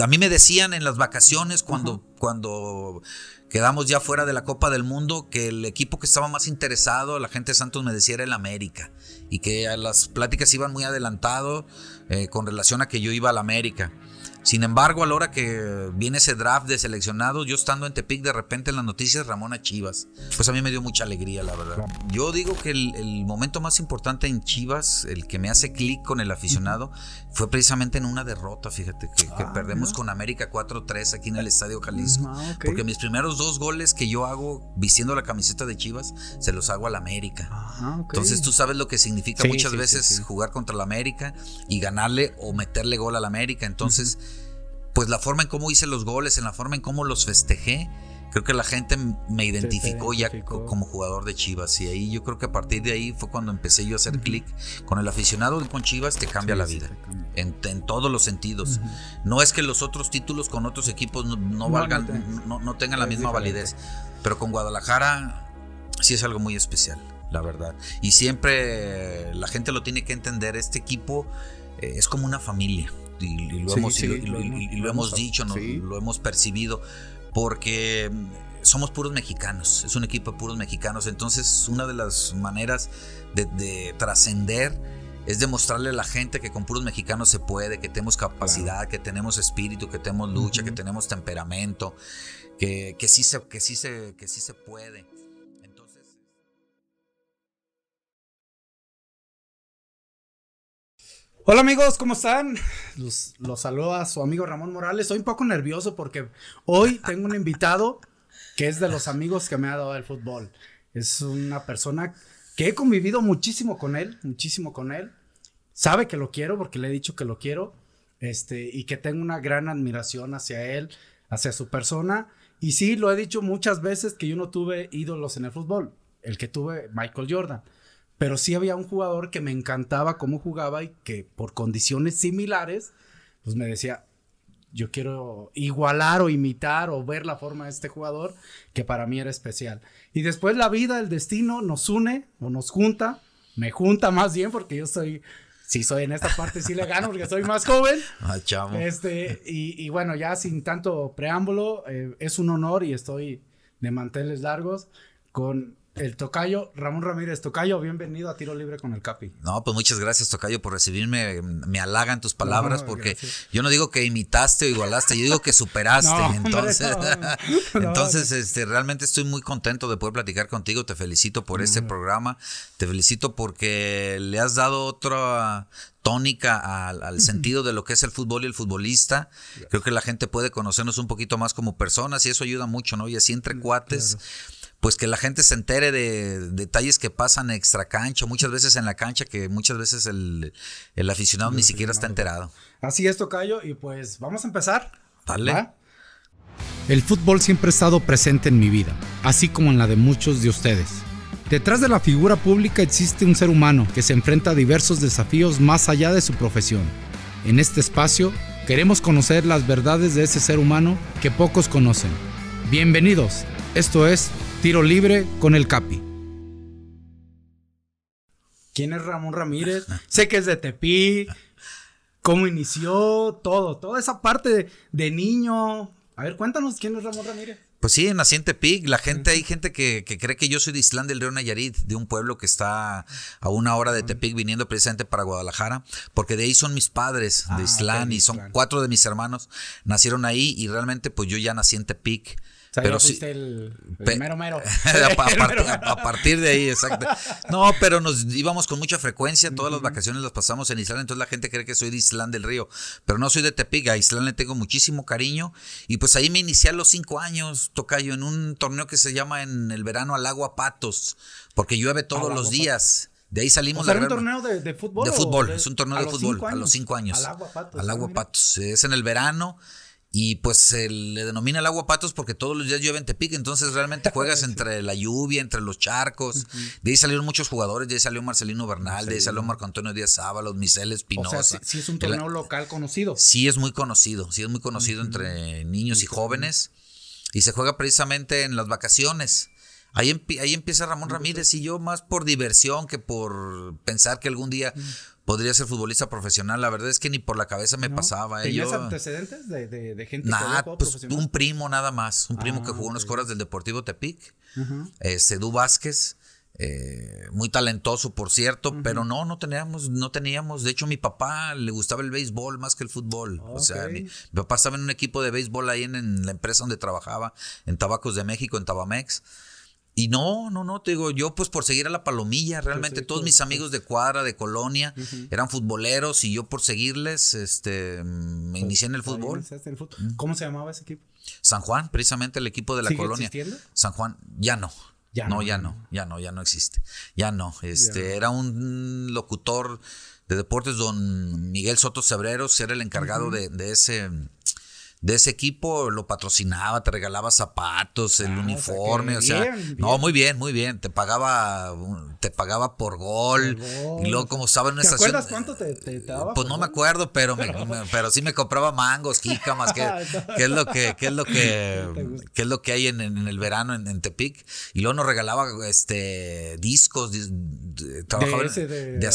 a mí me decían en las vacaciones cuando, cuando quedamos ya fuera de la Copa del Mundo que el equipo que estaba más interesado, la gente de Santos me decía era el América y que las pláticas iban muy adelantado eh, con relación a que yo iba al América. Sin embargo, a la hora que viene ese draft de seleccionados, yo estando en Tepic, de repente en las noticias Ramón a Chivas. Pues a mí me dio mucha alegría, la verdad. Yo digo que el, momento más importante en Chivas, el que me hace clic con el aficionado, fue precisamente en una derrota, fíjate, que, ah, perdemos con América 4-3 aquí en el Estadio Jalisco. Ah, Porque mis primeros dos goles que yo hago vistiendo la camiseta de Chivas, se los hago al América. Ah, Entonces tú sabes lo que significa muchas veces jugar contra la América y ganarle o meterle gol al América. Entonces pues la forma en cómo hice los goles, en la forma en cómo los festejé, creo que la gente me identificó, ya como jugador de Chivas. Y ahí yo creo que a partir de ahí fue cuando empecé yo a hacer clic con el aficionado con Chivas, te cambia la vida. En, todos los sentidos. No es que los otros títulos con otros equipos no, valgan, no, tengan la misma validez. Pero con Guadalajara sí es algo muy especial, la verdad. Y siempre la gente lo tiene que entender. Este equipo eh, es como una familia y, lo, hemos, lo, hemos, dicho, lo hemos percibido, porque somos puros mexicanos, es un equipo de puros mexicanos, entonces una de las maneras de, trascender es demostrarle a la gente que con puros mexicanos se puede, que tenemos capacidad, que tenemos espíritu, que tenemos lucha, que tenemos temperamento, que, que, sí se, que, sí se, que sí se puede. Hola amigos, ¿cómo están? Los, los saludo a su amigo Ramón Morales. Estoy un poco nervioso porque hoy tengo un invitado que es de los amigos que me ha dado el fútbol. Es una persona que he convivido muchísimo con él, muchísimo con él. Sabe que lo quiero porque le he dicho que lo quiero. Este, y que tengo una gran admiración hacia él, hacia su persona. Y sí, lo he dicho muchas veces que yo no tuve ídolos en el fútbol. El que tuve, Michael Jordan pero sí había un jugador que me encantaba cómo jugaba y que por condiciones similares, pues me decía, yo quiero igualar o imitar o ver la forma de este jugador que para mí era especial. Y después la vida, el destino nos une o nos junta, me junta más bien porque yo soy, sí soy en esta parte, sí le gano porque soy más joven. Ah, chamo. Este, y, bueno, ya sin tanto preámbulo, eh, es un honor y estoy de manteles largos con el Tocayo, Ramón Ramírez. Tocayo, bienvenido a Tiro Libre con el Capi. No, pues muchas gracias, Tocayo, por recibirme. Me halagan tus palabras porque yo no digo que imitaste o igualaste, yo digo que superaste. entonces, entonces este, realmente estoy muy contento de poder platicar contigo. Te felicito por este programa. Te felicito porque le has dado otra tónica al, sentido de lo que es el fútbol y el futbolista. Creo que la gente puede conocernos un poquito más como personas y eso ayuda mucho, ¿no? Y así entre cuates pues que la gente se entere de, detalles que pasan extra cancha, muchas veces en la cancha, que muchas veces el, aficionado ni siquiera está enterado. Así es, Tocayo, y pues vamos a empezar. Dale. El fútbol siempre ha estado presente en mi vida, así como en la de muchos de ustedes. Detrás de la figura pública existe un ser humano que se enfrenta a diversos desafíos más allá de su profesión. En este espacio queremos conocer las verdades de ese ser humano que pocos conocen. Bienvenidos, esto es Tiro libre con el Capi. ¿Quién es Ramón Ramírez? sé que es de Tepí. ¿Cómo inició? Todo, toda esa parte de, niño. A ver, cuéntanos quién es Ramón Ramírez. Pues sí, nací en Tepic. La gente, hay gente que, cree que yo soy de Islán del Río Nayarit, de un pueblo que está a una hora de Tepic, viniendo precisamente para Guadalajara, porque de ahí son mis padres, de ah, Islán, y son cuatro de mis hermanos, nacieron ahí y realmente pues yo ya nací en Tepic pero sí, el, mero mero. a, partir, de ahí, exacto. No, pero nos íbamos con mucha frecuencia, todas las vacaciones las pasamos en Islán, entonces la gente cree que soy de Islán del Río, pero no soy de Tepic, a Islán le tengo muchísimo cariño y pues ahí me inicié a los cinco años, Tocayo, en un torneo que se llama en el verano al agua Patos, porque llueve todos los días. De ahí salimos. O un torneo de, fútbol? De fútbol, es un torneo de fútbol a los cinco años. Al agua patos. Al agua patos. Es en el verano y pues se le denomina el agua patos porque todos los días llueve en Tepic, entonces realmente juegas entre la lluvia, entre los charcos. De ahí salieron muchos jugadores, de ahí salió Marcelino Bernal, de ahí salió Marco Antonio Díaz Sábalos, Michel Espinosa. O sea, sí, es un torneo local conocido. Sí es muy conocido, sí es muy conocido entre niños y jóvenes. Y se juega precisamente en las vacaciones. Ahí, ahí empieza Ramón Ramírez y yo más por diversión que por pensar que algún día podría ser futbolista profesional. La verdad es que ni por la cabeza me pasaba. ¿eh? ¿Tenías Yo- antecedentes de, de, de gente que Nah, jugado pues profesional? un primo nada más, un primo Ah, que jugó en los ok. coras del Deportivo Tepic, Ajá. este Edu Vázquez, eh, muy talentoso por cierto, pero no, no teníamos, no teníamos, de hecho mi papá le gustaba el béisbol más que el fútbol, o sea, Ok. mi, mi papá estaba en un equipo de béisbol ahí en, en la empresa donde trabajaba, en Tabacos de México, en Tabamex. Y no, no, no, te digo, yo pues por seguir a la palomilla, realmente todos pues, mis amigos de cuadra, de colonia, eran futboleros y yo por seguirles, este, me inicié en el Ahí fútbol. iniciaste en el fútbol. ¿Cómo se llamaba ese equipo? San Juan, precisamente el equipo de la ¿Sigue colonia. existiendo? San Juan, ya no. Ya no, no, ya ya no, ya no, ya no existe. Ya no. Este, era un locutor de deportes, don Miguel Soto Cebreros, era el encargado de, de ese de ese equipo, lo patrocinaba, te regalaba zapatos, el Ah, o sea uniforme, o sea, bien, no, muy bien, muy bien, te pagaba te pagaba por gol, y luego como estaba en una ¿Te estación acuerdas cuánto te, te, te daba? pues no me acuerdo, pero me, me- pero sí me compraba mangos, jícamas, que, que es lo que, que es lo ¿Te que, que es lo que hay en, en el verano en, en Tepic. Y luego nos regalaba este discos, dis- de, ese de de acetato,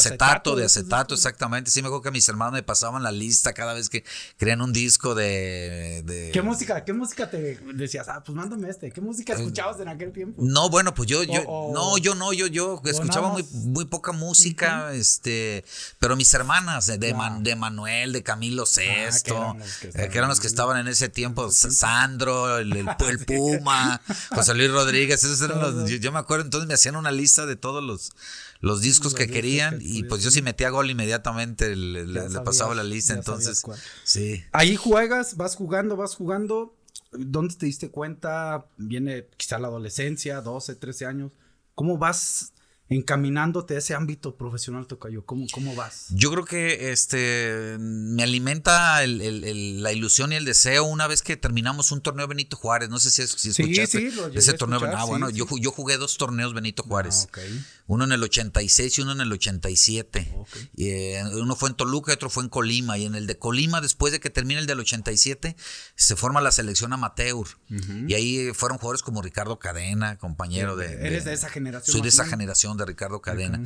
acetato, de acetato, exactamente. Sí me acuerdo que mis hermanos me pasaban la lista cada vez que querían un disco de, de- ¿Qué música, qué música te decías? Ah, pues mándame este. ¿Qué música escuchabas en aquel tiempo? No, bueno, pues yo, yo, O- o- no, yo no, yo, yo escuchaba muy, muy poca música, este, pero mis hermanas, de, de. Man- de Manuel, de Camilo Sesto, eran los que eh, eran los que en- estaban en ese tiempo, Sandro, el, el, el Puma, José Luis Rodríguez, esos eran los, yo, yo me acuerdo, entonces me hacían una lista de todos los, los discos que querían que y pues yo si metía gol inmediatamente le, le- le pasaba la lista, entonces, sí. Ahí juegas, vas jugando, vas jugando. ¿Dónde te diste cuenta? Viene quizá la adolescencia, 12, 13 años. ¿Cómo vas encaminándote a ese ámbito profesional, Tocayo? ¿Cómo, cómo vas? Yo creo que este me alimenta el- el- el- la ilusión y el deseo una vez que terminamos un torneo Benito Juárez. No sé si, si Sí, escuchaste sí, lo llegué ese torneo. escuchar, ah, sí, bueno, sí. Yo, ju- yo jugué dos torneos Benito Juárez. Ah, ok. Uno en el 86 y uno en el 87. Ok. Y, eh, uno fue en Toluca y otro fue en Colima. Y en el de Colima, después de que termine el del 87, se forma la selección amateur. Y ahí fueron jugadores como Ricardo Cadena, compañero de... Eres de esa generación. Soy de esa generación de Ricardo Cadena.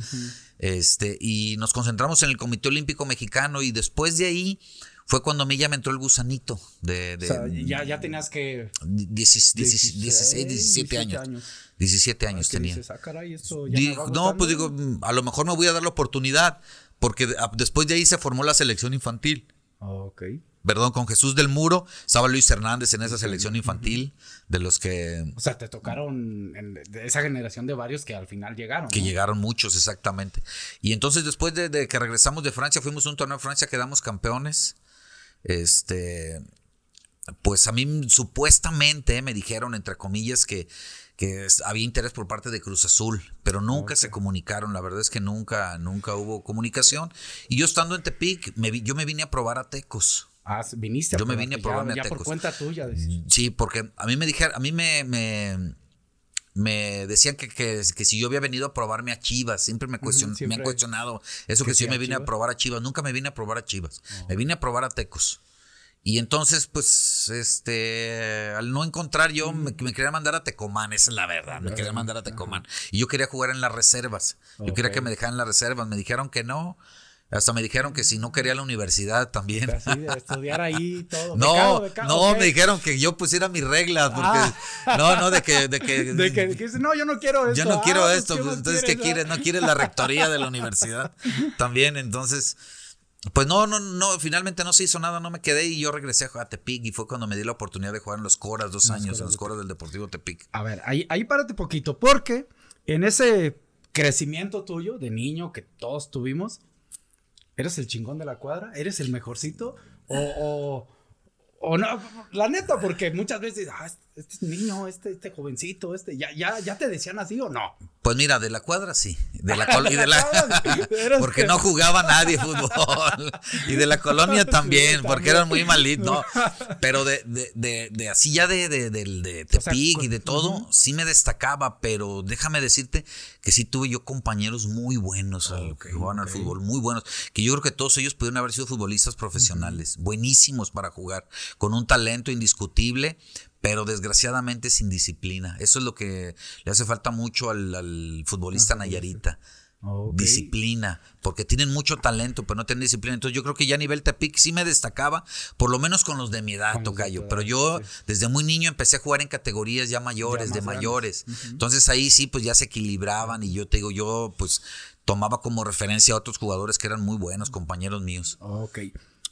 Este, y nos concentramos en el Comité Olímpico Mexicano y después de ahí fue cuando a mí ya me entró el gusanito de, de O sea, ya, ya tenías que. 16, 16, 16, 17 años. 17 años tenía. dices, ah, caray, esto ya no, pues digo, a lo mejor me voy a dar la oportunidad porque después de ahí se formó la selección infantil. Ok. Perdón, con Jesús del Muro, estaba Luis Hernández en esa selección infantil, de los que, O sea, te tocaron en- de esa generación de varios que al final llegaron. que ¿no? llegaron muchos, exactamente. Y entonces después de, de que regresamos de Francia, fuimos a un torneo de Francia, quedamos campeones. Este, pues a mí supuestamente me dijeron, entre comillas, que, que había interés por parte de Cruz Azul, pero nunca se comunicaron. La verdad es que nunca, nunca hubo comunicación. Y yo estando en Tepic, me vi- yo me vine a probar a Tecos. Ah, viniste a Yo me vine a ya- probarme a ya, por Tecos. cuenta tuya. dices. Sí, porque a mí me dijeron, a mí me, me, me decían que, que, que si yo había venido a probarme a Chivas, siempre me, cuestion- me siempre han cuestionado eso que si yo me vine a probar a Chivas, nunca me vine a probar a Chivas, me vine a probar a Tecos. Y entonces, pues, este, al no encontrar yo, me, me querían mandar a Tecomán, esa es la verdad, me querían mandar a Tecomán. Y yo quería jugar en las reservas, yo quería que me dejaran en las reservas, me dijeron que no, hasta me dijeron que si no quería la universidad también. Así de estudiar ahí todo. No, Becado, becado, no, me dijeron que yo pusiera mis reglas, porque Ah. no, no, de que, de que, De que, de que dices, no, yo no quiero esto. yo no quiero Ah, pues, esto, ¿qué pues, entonces ¿qué quieres? No quieres la rectoría de la universidad también, entonces, pues no, no, no, finalmente no se hizo nada, no me quedé y yo regresé a Tepic y fue cuando me di la oportunidad de jugar en los Coras dos años, en los Coras del Deportivo Tepic. A ver, ahí, ahí párate poquito, porque en ese crecimiento tuyo de niño que todos tuvimos, ¿eres el chingón de la cuadra? ¿Eres el mejorcito? O, o, no, la neta, porque muchas veces, ah, este es niño, este, este jovencito, este, ¿ya, ya, ¿ya te decían así o no? Pues mira, de la cuadra sí, de la col- y de la porque que- no jugaba nadie fútbol y de la colonia también, porque eran muy malitos, no, pero de, de, de, de así ya de, de, de Tepic y de todo, sí me destacaba, pero déjame decirte que sí tuve yo compañeros muy buenos al- Ok, que jugaban al fútbol, muy buenos, que yo creo que todos ellos pudieron haber sido futbolistas profesionales, buenísimos para jugar, con un talento indiscutible, pero desgraciadamente sin disciplina. Eso es lo que le hace falta mucho al, al futbolista Nayarita. Disciplina, porque tienen mucho talento, pero no tienen disciplina. Entonces yo creo que ya a nivel Tepic sí me destacaba, por lo menos con los de mi edad, Tocayo. Pero yo desde muy niño empecé a jugar en categorías ya mayores, Ya de mayores. Entonces ahí sí, pues ya se equilibraban y yo te digo, yo pues tomaba como referencia a otros jugadores que eran muy buenos, compañeros míos. Ok.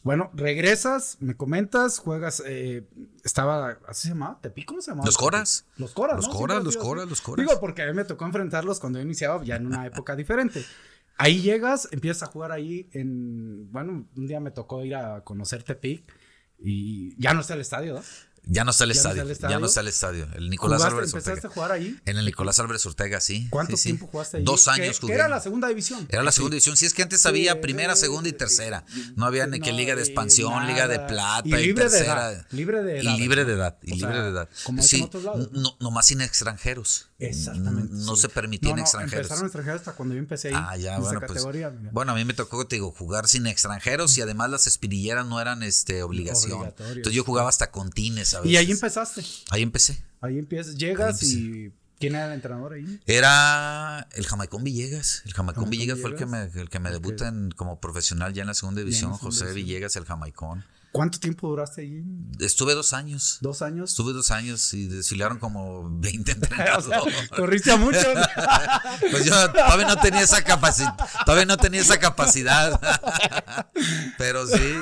Bueno, regresas, me comentas, juegas, eh, estaba, ¿así se llamaba? ¿Tepic? ¿Cómo se llamaba? Los Coras. Los Coras, Los ¿no? Coras, los. Coras, los Coras. Digo, porque a mí me tocó enfrentarlos cuando yo iniciaba ya en una época diferente. Ahí llegas, empiezas a jugar ahí en, bueno, un día me tocó ir a conocer Tepic y ya no está el estadio, ¿no? Ya no está el ¿Ya no estadio, el ya no está el estadio. El Nicolás ¿Jugaste, Álvarez empezaste Ortega. a jugar ahí? En el Nicolás Álvarez Ortega, sí. ¿Cuánto sí, sí. tiempo jugaste ahí? Dos ¿Qué- años jugué. era la segunda división? Era la Sí. segunda división. Sí, es que antes había de- primera, segunda y de- tercera. No había ni que No, liga de y expansión, liga de plata Y y, libre de tercera. edad, libre de edad, Y libre ¿no? de edad. Y libre de edad. como en otros lados, ¿no? no, nomás sin extranjeros. Exactamente. No se permitían No, no, extranjeros. Empezaron extranjeros hasta cuando yo empecé ahí. Ah, ya, bueno, pues. Bueno, a mí me tocó, te digo, jugar sin extranjeros y además las espinilleras no eran este obligación. Entonces yo jugaba hasta con tines, a y ahí empezaste. Ahí empecé. Ahí empiezas, llegas Ahí y. ¿Quién era el entrenador ahí? Era el Jamaicón Villegas. El Jamaicón Jamaicón Villegas fue el que me, el que me debuta en- como profesional ya en la segunda división. José. Villegas, el Jamaicón. ¿Cuánto tiempo duraste ahí? Estuve dos años. ¿Dos años? Estuve dos años y desfilaron como 20 o sea, entrenadores. corriste a muchos. Pues yo todavía no tenía esa capacidad. Todavía no tenía esa capacidad. Pero sí.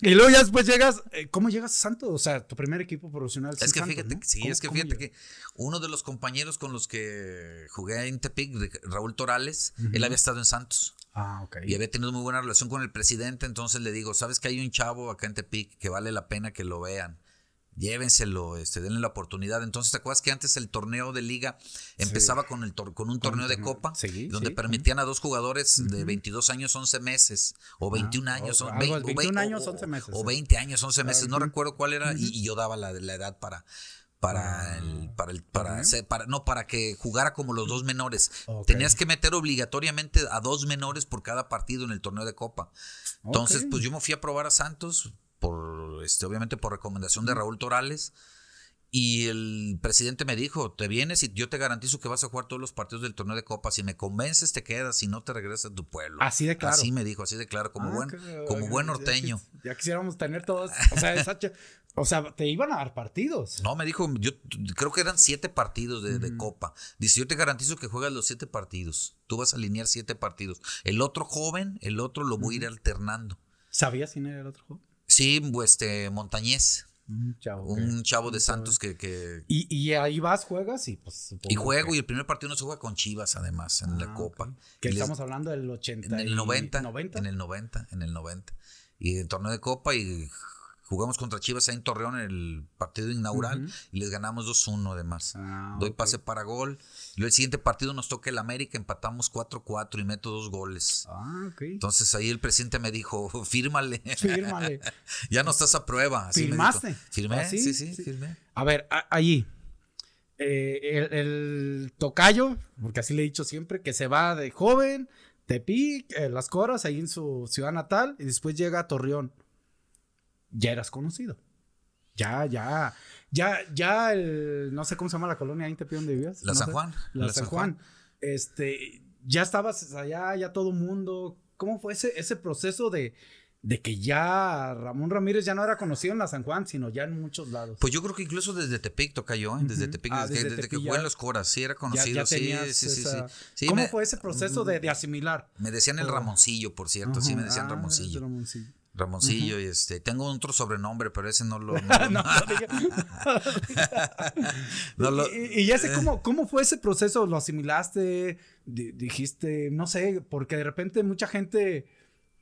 y luego ya después llegas. eh, ¿Cómo llegas a Santos? O sea, tu primer equipo profesional. Es que Santos, fíjate, ¿no? que- sí, ¿Cómo- es que fíjate que uno de los compañeros con los que jugué en Tepic, Raúl Torales, él había estado en Santos. Ah, ok. Y había tenido muy buena relación con el presidente, entonces le digo, ¿sabes que hay un chavo acá en Tepic que vale la pena que lo vean? Llévenselo, este, denle la oportunidad. Entonces, ¿te acuerdas que antes el torneo de liga empezaba con, el tor- con un torneo de copa? Sí, donde sí. permitían a dos jugadores de 22 años, 11 meses, o 21 Ah, años, o vein- o 21 vein- años, o- 11 meses, o sí. 20 años, 11 meses, no recuerdo cuál era, y, y yo daba la, la edad para para el para el para, para no para que jugara como los dos menores. Tenías que meter obligatoriamente a dos menores por cada partido en el torneo de copa. Entonces pues yo me fui a probar a Santos por este obviamente por recomendación de Raúl Torales y el presidente me dijo, te vienes y yo te garantizo que vas a jugar todos los partidos del torneo de copa. Si me convences, te quedas. Si no, te regresas a tu pueblo. Así de claro. Así me dijo, así de claro, como, Ah, buen, qué- como buen ya norteño. quis- Ya, quisiéramos tener todos. O sea, esa o sea, te iban a dar partidos. No, me dijo, yo creo que eran siete partidos de, de copa. Dice, yo te garantizo que juegas los siete partidos. Tú vas a alinear siete partidos. El otro joven, el otro lo voy a ir alternando. ¿Sabías quién era el otro juego? Sí, este, Montañez, Un chavo. un chavo de Santos que, que Y, y ahí vas, juegas y pues. Y juego, que- y el primer partido no se juega con Chivas, además, en la Ah, Copa. Que les- estamos hablando del 80. en el 90, 90. En el 90, en el 90. Y el torneo de Copa y jugamos contra Chivas ahí en Torreón en el partido inaugural y les ganamos 2-1 además. Ah, Doy pase para gol. Luego el siguiente partido nos toca el América, empatamos 4-4 y meto dos goles. Ah, ok. Entonces ahí el presidente me dijo, fírmale. Fírmale. ya no estás a prueba. Así. ¿Firmaste? Firmé, ¿Ah, sí? sí, sí, Sí. firmé. A ver, a- allí. eh, el, el tocayo, porque así le he dicho siempre, que se va de joven, Tepic, eh, Las Coras, ahí en su ciudad natal, y después llega a Torreón. Ya eras conocido. Ya, ya. Ya, ya el. No sé cómo se llama la colonia ahí en Tepic donde vivías. La no San sé. Juan, La, la San San Juan. Este. Ya estabas allá, ya todo mundo. ¿Cómo fue ese, ese proceso de, de que ya Ramón Ramírez ya no era conocido en la San Juan, sino ya en muchos lados? Pues yo creo que incluso desde Tepic toca yo, ¿eh? desde. Tepic, Ah, desde, que- desde ya- en los Coras, sí, era conocido, ya sí, sí, sí, sí. esa- Sí, ¿Cómo me- fue ese proceso de, de asimilar? Me decían el. Ramoncillo, por cierto, sí me decían Ah, Ramoncillo. es Ramoncillo. Y este, tengo otro sobrenombre, pero ese no lo. no No, no lo- y, y ya sé cómo, cómo fue ese proceso, lo asimilaste, Di- dijiste, no sé, porque de repente mucha gente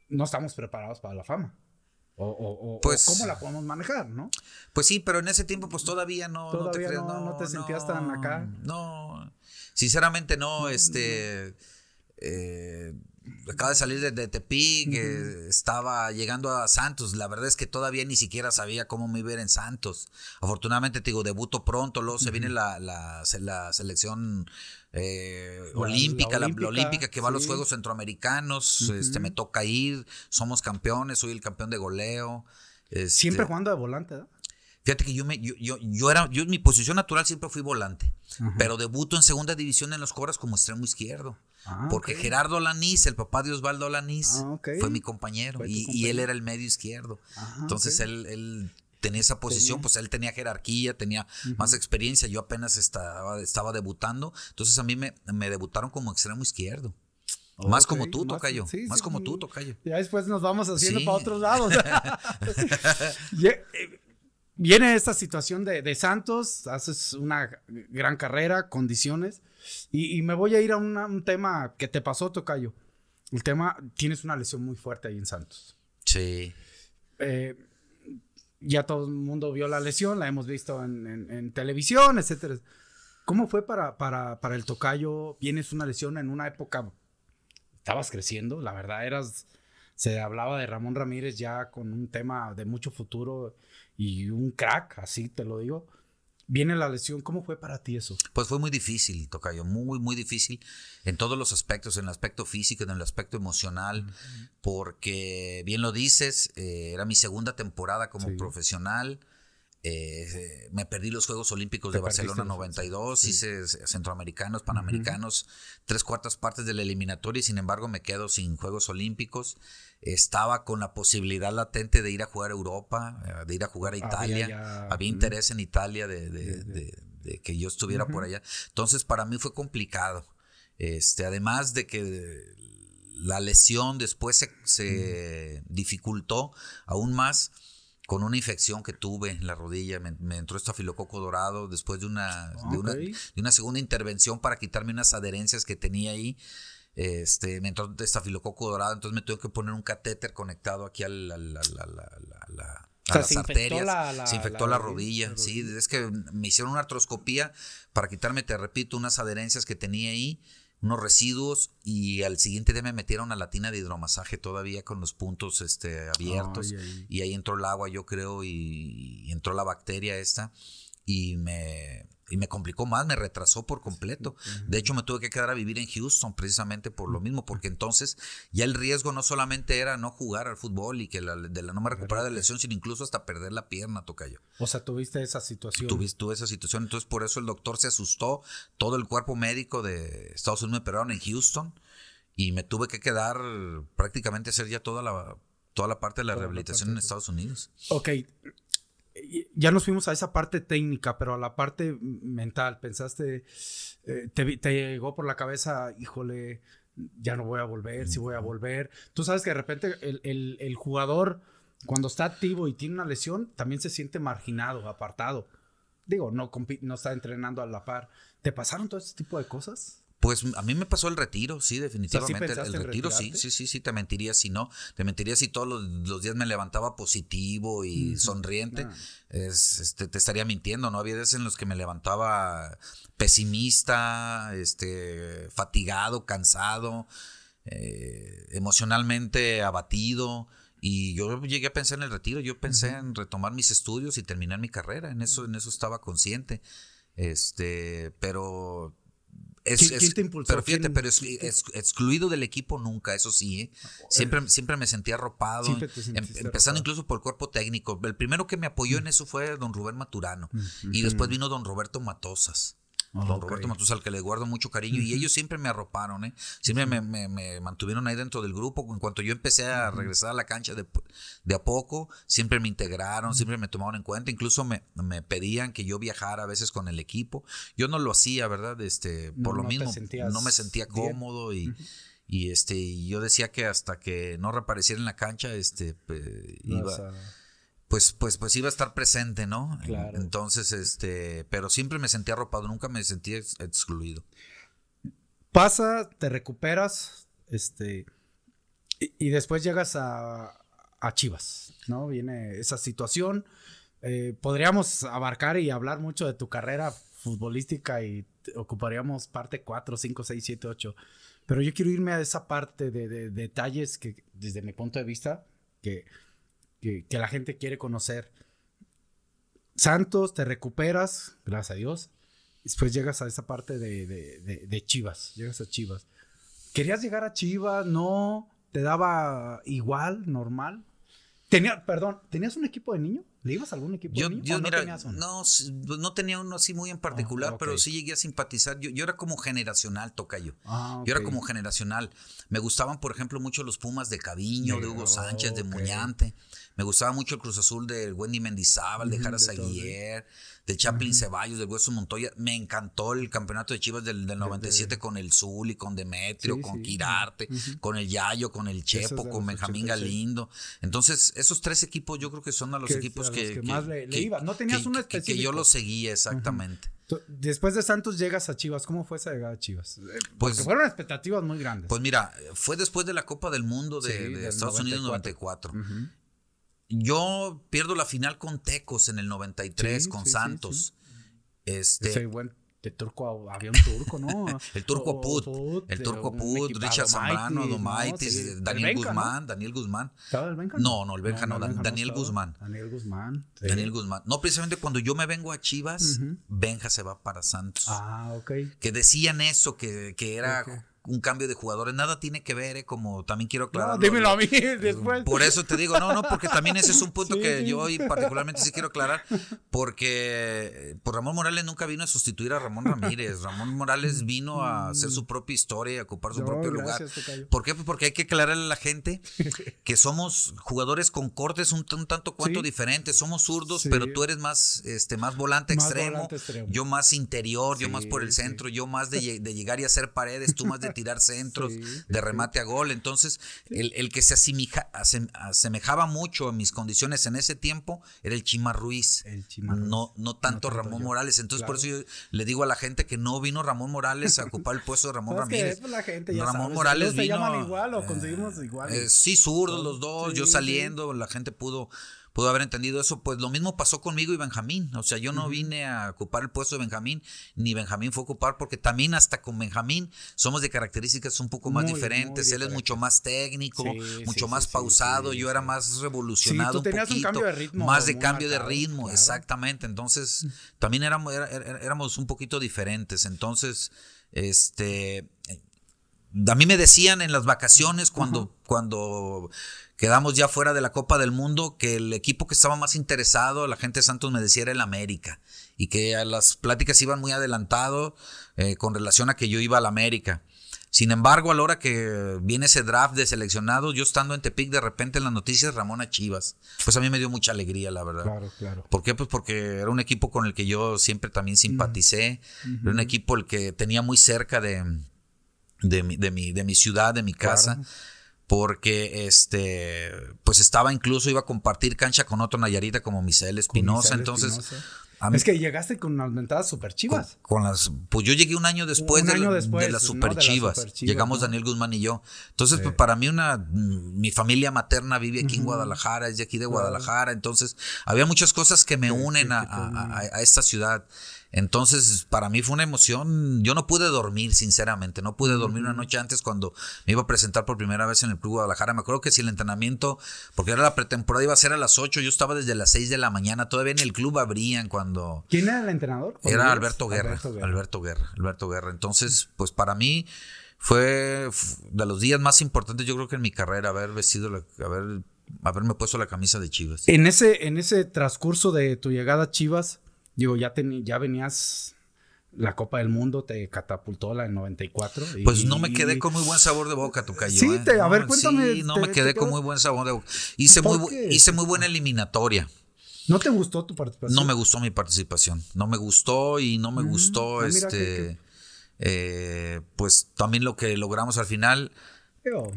no estamos preparados para la fama. O, o- o- Pues- o cómo la podemos manejar, ¿no? Pues sí, pero en ese tiempo, pues todavía no. no te creas, no te sentías tan acá. No, sinceramente no, este. eh, acaba de salir de, de Tepic, eh, estaba llegando a Santos. La verdad es que todavía ni siquiera sabía cómo me iba a ir en Santos. Afortunadamente, te digo, debuto pronto, luego se viene la, la, se- la selección eh, La- olímpica, la olímpica, que va a los. Juegos Centroamericanos. este, me toca ir, somos campeones, soy el campeón de goleo. Siempre este, jugando de volante, ¿verdad? Fíjate que yo me, yo, yo, yo era, yo mi posición natural siempre fui volante, pero debuto en segunda división en los Cobras como extremo izquierdo. Ah, porque. Gerardo Lanís, el papá de Osvaldo Lanís, Ah, ok. fue mi compañero Fue y, él era el medio izquierdo. Ah, Entonces él, él tenía esa posición, Tenía. pues él tenía jerarquía, tenía más experiencia, yo apenas estaba, estaba debutando, entonces a mí me, me debutaron como extremo izquierdo. más como tú, más- Tocayo. sí, más sí, como tú, Tocayo. Ya después nos vamos haciendo Sí. para otros lados. Viene esta situación de, de Santos, haces una gran carrera, condiciones, y, y me voy a ir a una- un tema que te pasó, Tocayo. El tema, tienes una lesión muy fuerte ahí en Santos. Sí. Eh, ya todo el mundo vio la lesión, la hemos visto en, en- en televisión, etcétera. ¿Cómo fue para, para, para el Tocayo? Vienes una lesión en una época, estabas creciendo, la verdad eras, se hablaba de Ramón Ramírez ya con un tema de mucho futuro y un crack, así te lo digo. Viene la lesión, ¿cómo fue para ti eso? Pues fue muy difícil, Tocayo, muy, muy difícil en todos los aspectos, en el aspecto físico, en el aspecto emocional, porque bien lo dices, eh, era mi segunda temporada como Sí. profesional. Eh, me perdí los Juegos Olímpicos de Barcelona perdiste los 92, sí. hice centroamericanos, panamericanos, tres cuartas partes de la eliminatoria y sin embargo me quedo sin Juegos Olímpicos. Estaba con la posibilidad latente de ir a jugar a Europa, eh, de ir a jugar a Había Italia. ya- Había interés en Italia de, de- de- de que yo estuviera por allá. Entonces, para mí fue complicado. Este, además de que la lesión después se, se dificultó aún más con una infección que tuve en la rodilla. Me, me entró estafilococo dorado después de una, de, una, de una segunda intervención para quitarme unas adherencias que tenía ahí. Este, me entró estafilococo dorado, entonces me tuve que poner un catéter conectado aquí a la- O a sea, las se arterias. la- la- se infectó la la, rodilla, rodilla. la Sí, es que me hicieron una artroscopía para quitarme, te repito, unas adherencias que tenía ahí, unos residuos, y al siguiente día me metieron a la tina de hidromasaje todavía con los puntos este, abiertos. Y ahí entró el agua, yo creo, y, y entró la bacteria esta, y me, y me complicó más, me retrasó por completo. De hecho, me tuve que quedar a vivir en Houston precisamente por lo mismo, porque entonces ya el riesgo no solamente era no jugar al fútbol y que la, de la no me recuperara de la lesión, sino incluso hasta perder la pierna, tocayo. O sea, tuviste esa situación. Tuve esa situación, entonces por eso el doctor se asustó, todo el cuerpo médico de Estados Unidos me operaron en Houston y me tuve que quedar prácticamente hacer ya toda la, toda la parte de la Toda rehabilitación en Estados Unidos. Ok, ya nos fuimos a esa parte técnica, pero a la parte mental, pensaste, eh, te, te llegó por la cabeza, híjole, ya no voy a volver, si voy a volver. Tú sabes que de repente el, el- el jugador, cuando está activo y tiene una lesión, también se siente marginado, apartado. Digo, no, no está entrenando a la par. ¿Te pasaron todo ese tipo de cosas? Pues a mí me pasó el retiro, sí, definitivamente. el- retiro, sí, sí, sí, sí, te mentiría si no. Te mentiría si todos los, los días me levantaba positivo y sonriente. Ah. Es, este, te estaría mintiendo, ¿no? Había días en los que me levantaba pesimista, este, fatigado, cansado, eh, emocionalmente abatido. Y yo llegué a pensar en el retiro, yo pensé en retomar mis estudios y terminar mi carrera, en eso, en eso estaba consciente. Este, pero es, ¿Quién- es- quién te impulsó? Pero fíjate, ¿Quién- pero es- excluido del equipo nunca, eso sí, ¿eh? Siempre, siempre me sentí arropado. Em- empezando arropado. incluso por el cuerpo técnico. El primero que me apoyó en eso fue don Rubén Maturano. Y después vino don Roberto Matosas. Don Ok. Roberto Matosas, al que le guardo mucho cariño. Y ellos siempre me arroparon, ¿eh? Siempre me, me- me mantuvieron ahí dentro del grupo. En cuanto yo empecé a regresar a la cancha de, de a poco, siempre me integraron, siempre me tomaron en cuenta. Incluso me, me pedían que yo viajara a veces con el equipo. Yo no lo hacía, ¿verdad? Este, por lo no mismo, no me sentía bien. cómodo y... Y este, y yo decía que hasta que no reapareciera en la cancha, este, No, iba, o sea, pues, pues, pues iba a estar presente, ¿no? Claro. Entonces, este, pero siempre me sentía arropado, nunca me sentía ex- excluido. pasa, te recuperas, este, y, y después llegas a, a Chivas, ¿no? Viene esa situación. Eh, podríamos abarcar y hablar mucho de tu carrera futbolística y ocuparíamos parte 4, 5, 6, 7, 8. Pero yo quiero irme a esa parte de, de detalles que, desde mi punto de vista, que, que, la gente quiere conocer. Santos, te recuperas, gracias a Dios. Después llegas a esa parte de, de- de- de Chivas. Llegas a Chivas. ¿Querías llegar a Chivas? ¿No? ¿Te daba igual, normal? Tenía, perdón, ¿tenías un equipo de niño? ¿Le ibas a algún equipo? Yo, no mira, tenías uno? no, s- pues, no tenía uno así muy en particular, Ah, ok. pero sí llegué a simpatizar. Yo, yo era como generacional, Tocayo. Ah, Yo era como generacional. Me gustaban, por ejemplo, mucho los Pumas de Caviño, de Hugo Oh, Sánchez, de. Muñante. Me gustaba mucho el Cruz Azul de Wendy Mendizábal, de Ujú, Jaras de todos, sí. Aguirre, de Chaplin Ceballos, del Hueso Montoya. Me encantó el campeonato de Chivas del, del 97 con el Zul y con Demetrio, Sí, con sí. Quirarte, con el Yayo, con el Chepo, de con Benjamín 86. Galindo. Entonces, esos tres equipos yo creo que son a los Que- equipos a los que, que más le- le ibas. No tenías que- uno que- que yo específico. lo seguía exactamente. Después de Santos llegas a Chivas. ¿Cómo fue esa llegada a Chivas? Eh, Pues- Porque fueron expectativas muy grandes. Pues mira, fue después de la Copa del Mundo de, Sí, de Estados Unidos 94. 94. Ujú. Yo pierdo la final con Tecos en el 93, Sí, con sí, sí, Santos. Este, Ese buen de turco, había un turco, ¿no? el turco Put, el turco Put, Richard Zambrano, ¿no? Domaitis, el Daniel ¿no? Guzmán, Daniel Guzmán. ¿Estaba el Benja? No, no, el Benja no, Benja Daniel. Guzmán. Daniel Guzmán. sí. Daniel Guzmán. No, precisamente cuando yo me vengo a Chivas. Benja se va para Santos. Ah, ok. Que decían eso, que, que era. Un cambio de jugadores. Nada tiene que ver, eh, como también quiero aclarar. No, dímelo a mí después. Por eso te digo, no, no, porque también ese es un punto Sí, que yo hoy particularmente sí quiero aclarar, porque eh, pues Ramón Morales nunca vino a sustituir a Ramón Ramírez. Ramón Morales vino a hacer su propia historia y a ocupar su No, propio gracias, lugar. ¿Por qué? Pues porque hay que aclararle a la gente que somos jugadores con cortes un, un tanto cuanto Sí. diferentes. Somos zurdos, Sí. pero tú eres más, este, más volante Más extremo, volante extremo. yo más interior, yo más por el centro, yo más de, de llegar y hacer paredes, tú más de tirar centros, Sí, de remate a gol. Entonces, el, el que se asimija- asem- asemejaba mucho a mis condiciones en ese tiempo era el Chima Ruiz. El Chima Ruiz. No, no tanto tanto Ramón yo. Morales. Entonces, por eso yo le digo a la gente que no vino Ramón Morales a ocupar el puesto de Ramón ¿Sabes qué Ramírez. es? La gente ya Ramón Morales los se vino. llaman igual o eh, conseguimos igual. eh, sí, zurdos los dos, yo Sí, saliendo, la gente pudo, pudo haber entendido eso. Pues lo mismo pasó conmigo y Benjamín. O sea, yo no vine a ocupar el puesto de Benjamín, ni Benjamín fue a ocupar, porque también hasta con Benjamín somos de características un poco más Muy, diferentes. muy Él es mucho más técnico, Sí, mucho sí, más sí, pausado. yo era más revolucionado. Sí, tú tenías un poquito, cambio de ritmo Más de cambio de ritmo, claro. exactamente. Entonces, también éramos, éramos un poquito diferentes. Entonces, este a mí me decían en las vacaciones cuando, cuando quedamos ya fuera de la Copa del Mundo que el equipo que estaba más interesado, la gente de Santos me decía era el América y que a las pláticas iban muy adelantado eh, con relación a que yo iba al América. Sin embargo, a la hora que viene ese draft de seleccionados, yo estando en Tepic, de repente en las noticias Ramón a Chivas. Pues a mí me dio mucha alegría, la verdad. Claro, claro. ¿Por qué? Pues porque era un equipo con el que yo siempre también simpaticé. Era un equipo el que tenía muy cerca de, de, mi, de, mi, de mi ciudad, de mi casa. Claro. Porque este, pues estaba incluso, iba a compartir cancha con otro Nayarita como Misael Espinosa. Entonces, mí- Es que llegaste con unas ventadas super con, chivas. con las, pues yo llegué un año después, Un de, año la- después, de las ¿no? Super De las Chivas. Super Chivas, Llegamos ¿no? Daniel Guzmán y yo. Entonces, Sí. pues para mí una, mi familia materna vive aquí en Guadalajara, es de aquí de Guadalajara. Entonces, había muchas cosas que me unen que a, a- a- a esta ciudad. Entonces, para mí fue una emoción. Yo no pude dormir, sinceramente. No pude dormir una noche antes cuando me iba a presentar por primera vez en el Club Guadalajara. Me acuerdo que si el entrenamiento, porque era la pretemporada, iba a ser a las 8, yo estaba desde las 6 de la mañana. Todavía en el club abrían cuando... ¿Quién era el entrenador? Era? Alberto Guerra, Alberto Guerra. Alberto Guerra, Alberto Guerra. Entonces, pues para mí fue de los días más importantes, yo creo que en mi carrera, haber vestido, la- haber, haberme puesto la camisa de Chivas. En ese, en ese transcurso de tu llegada a Chivas, digo, ya, teni- ya venías la Copa del Mundo, te catapultó la del 94. y- Pues no me quedé con muy buen sabor de boca, tu Sí, te- a ver, cuéntame, Sí, no te- me te quedé con muy buen sabor de boca. Hice ¿Por muy, hice muy buena eliminatoria. ¿No te gustó tu participación? No me gustó mi participación. No me gustó y no me gustó ah, este. que- eh, pues también lo que logramos al final. Digo,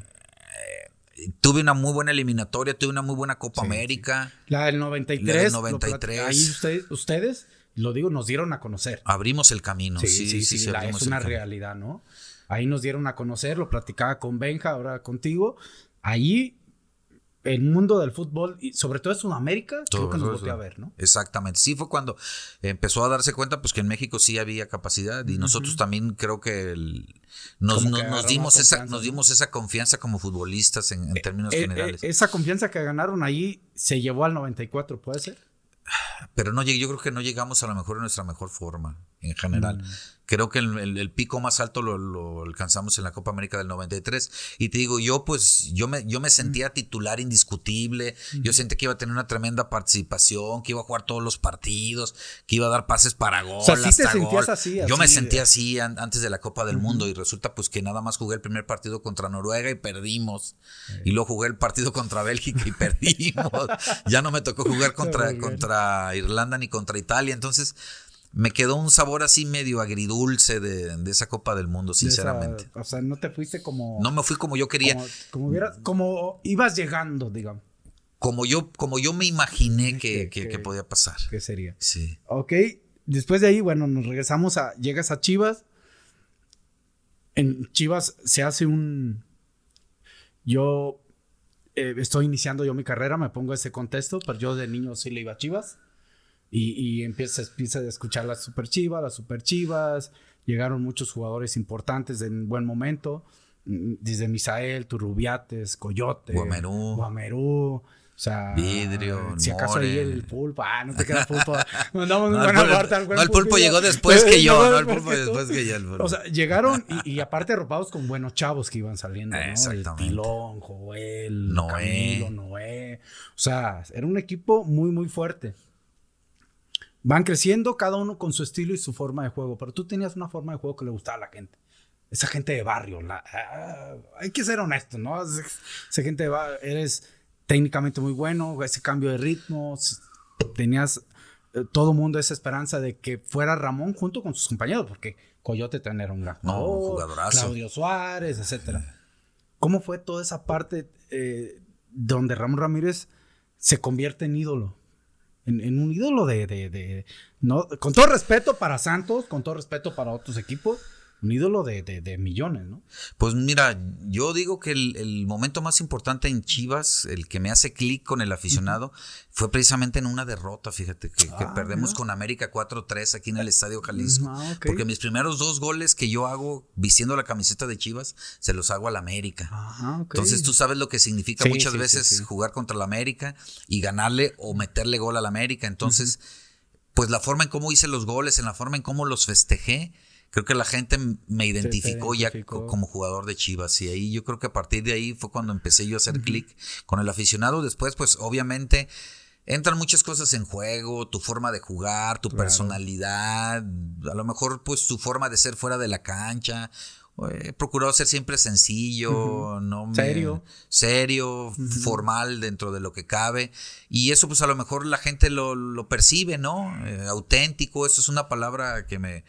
Tuve una muy buena eliminatoria, tuve una muy buena Copa Sí, América. La del 93. La del lo 93. plat- Ahí usted- ustedes, lo digo, nos dieron a conocer. Abrimos el camino. sí, sí, sí, sí, la- es una realidad, ¿no? Ahí nos dieron a conocer, lo platicaba con Benja, ahora contigo. Ahí, el mundo del fútbol, y sobre todo en Sudamérica, creo que nos volteó a ver, ¿no? Exactamente. Sí, fue cuando empezó a darse cuenta pues que en México sí había capacidad y nosotros también creo que el- nos, nos- dimos esa, nos ¿no? dimos esa confianza como futbolistas en, en términos Eh, eh, generales. esa confianza que ganaron ahí se llevó al 94, ¿puede ser? pero no yo creo que no llegamos a lo mejor en nuestra mejor forma en general. Mm. Creo que el, el, pico más alto lo, alcanzamos en la Copa América del 93. Y te digo, yo pues, yo me, yo me sentía titular indiscutible. Yo sentía que iba a tener una tremenda participación, que iba a jugar todos los partidos, que iba a dar pases para gol. O sea, te sentías así, Yo me sentía así antes de la Copa del Mundo. Y resulta pues que nada más jugué el primer partido contra Noruega y perdimos. Y luego jugué el partido contra Bélgica y perdimos. ya no me tocó jugar contra, contra Irlanda ni contra Italia. Entonces me quedó un sabor así medio agridulce de, esa Copa del Mundo, sinceramente. o sea, no te fuiste como. No me fui como yo quería. Como, como, ibas llegando, digamos. Como yo, como yo me imaginé que, podía pasar. ¿Qué sería? Sí. Ok. Después de ahí, bueno, nos regresamos a. Llegas a Chivas. En Chivas se hace un. Yo eh, estoy iniciando yo mi carrera, me pongo ese contexto, pero yo de niño sí le iba a Chivas. Y, y empieza, empieza a escuchar las super chivas, las super chivas. Llegaron muchos jugadores importantes en buen momento. Mm, desde Misael, Turrubiates, Coyote, Guamerú. Guamerú. O sea, Vidrio, si acaso ahí el pulpo, ah, no te queda pulpo. Mandamos no, buena parte al No, el pulpo llegó después que yo, no, el pulpo después que yo. O sea, llegaron y, y, aparte arropados con buenos chavos que iban saliendo, ¿no? Exactamente. El Tilón, Joel, Noé. Camilo, Noé. O sea, era un equipo muy, muy fuerte. Van creciendo cada uno con su estilo y su forma de juego, pero tú tenías una forma de juego que le gustaba a la gente. Esa gente de barrio, la, ah, hay que ser honesto, ¿no? Esa gente de barrio, eres técnicamente muy bueno, ese cambio de ritmo, tenías eh, todo mundo esa esperanza de que fuera Ramón junto con sus compañeros, porque Coyote también era un gran Claudio Suárez, etc. ¿Cómo fue toda esa parte eh, donde Ramón Ramírez se convierte en ídolo? En, un ídolo de, de, de, no, con todo respeto para Santos, con todo respeto para otros equipos, un ídolo de, de, millones, ¿no? Pues mira, yo digo que el, momento más importante en Chivas, el que me hace clic con el aficionado, fue precisamente en una derrota, fíjate, que, ah, perdemos con América 4-3 aquí en el Estadio Jalisco. Ah, Porque mis primeros dos goles que yo hago vistiendo la camiseta de Chivas, se los hago al América. Ah, Entonces tú sabes lo que significa muchas veces jugar contra la América y ganarle o meterle gol al América. Entonces, pues la forma en cómo hice los goles, en la forma en cómo los festejé, creo que la gente me identificó, ya como jugador de Chivas y ahí yo creo que a partir de ahí fue cuando empecé yo a hacer clic con el aficionado. Después, pues obviamente entran muchas cosas en juego, tu forma de jugar, tu personalidad, a lo mejor pues tu forma de ser fuera de la cancha. He procurado ser siempre sencillo, no serio, serio, formal dentro de lo que cabe. Y eso pues a lo mejor la gente lo, percibe, ¿no? Eh, auténtico, eso es una palabra que me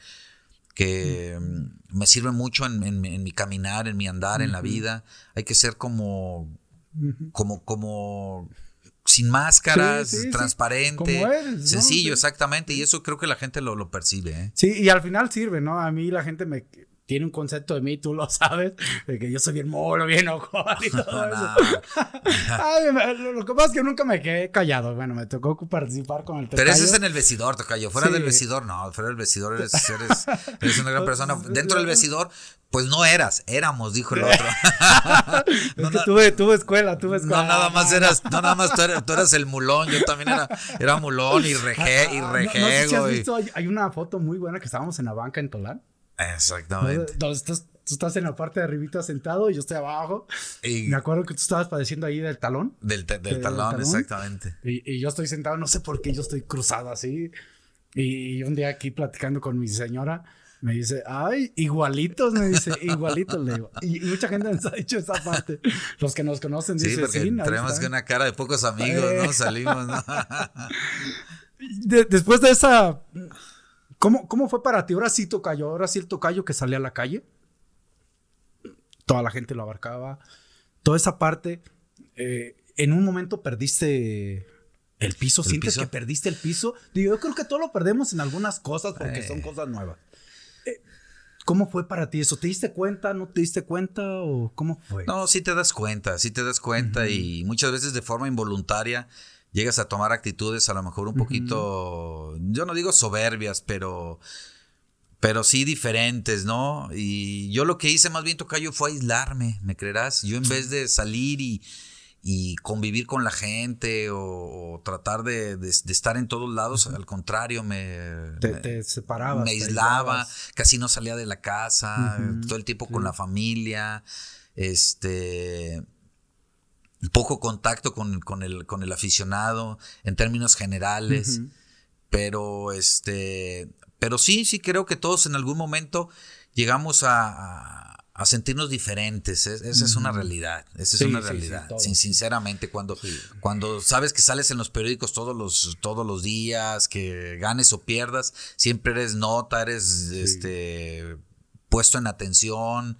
que mm, me sirve mucho en, mi caminar, en mi andar, en la vida. Hay que ser como, como, como sin máscaras, transparente, sencillo, exactamente. Y eso creo que la gente lo, lo percibe. ¿eh? Sí, y al final sirve, ¿no? A mí la gente me, tiene un concepto de mí, tú lo sabes, de que yo soy bien molo, bien ojón y todo eso. lo que pasa es que nunca me quedé callado. Bueno, me tocó participar con el tocayo. Pero eso es en el vestidor, tocayo. Fuera del vestidor, no. Fuera del vestidor eres, eres, una gran persona. Dentro del vestidor, pues no eras, éramos, dijo el otro. es que tuve, tuve escuela, tuve escuela. No, nada más eras, no, nada más tú eras, el mulón, yo también era, era mulón y rejé, y rejé. No, has visto, hay una foto muy buena que estábamos en la banca en Tolán. Exactamente. estás, tú estás en la parte de arribita sentado y yo estoy abajo. Y me acuerdo que tú estabas padeciendo ahí del talón. Del, talón, exactamente. Y, yo estoy sentado, no sé por qué yo estoy cruzado así. Y, un día aquí platicando con mi señora, me dice, ay, igualitos, me dice, igualitos, le digo. Y, mucha gente nos ha dicho esa parte. Los que nos conocen dicen, sí, porque tenemos que una cara de pocos amigos, ¿no? Eh. Salimos, ¿no? después de esa ¿Cómo, ¿Cómo fue para ti? Ahora sí tocayo, ahora sí el tocayo que salía a la calle. Toda la gente lo abarcaba. Toda esa parte. Eh, en un momento perdiste el piso. ¿Sientes que perdiste el piso? Digo, yo creo que todo lo perdemos en algunas cosas porque son eh. cosas nuevas. Eh, ¿Cómo fue para ti eso? ¿Te diste cuenta? ¿No te diste cuenta? ¿O cómo fue? No, sí te das cuenta, sí te das cuenta y muchas veces de forma involuntaria llegas a tomar actitudes a lo mejor un poquito, yo no digo soberbias, pero, pero sí diferentes, ¿no? Y yo lo que hice más bien, Tocayo, fue aislarme, ¿me creerás? Yo en vez de salir y, y convivir con la gente o, tratar de, estar en todos lados, al contrario, me, te, separaba. Me aislaba, casi no salía de la casa, todo el tiempo con la familia, este poco contacto con, con, el, con el aficionado en términos generales. Pero este. Pero sí, sí creo que todos en algún momento llegamos a a sentirnos diferentes. esa es una realidad. Esa es una realidad. sinceramente, cuando, cuando sabes que sales en los periódicos todos los, todos los días, que ganes o pierdas, siempre eres nota, eres este puesto en atención.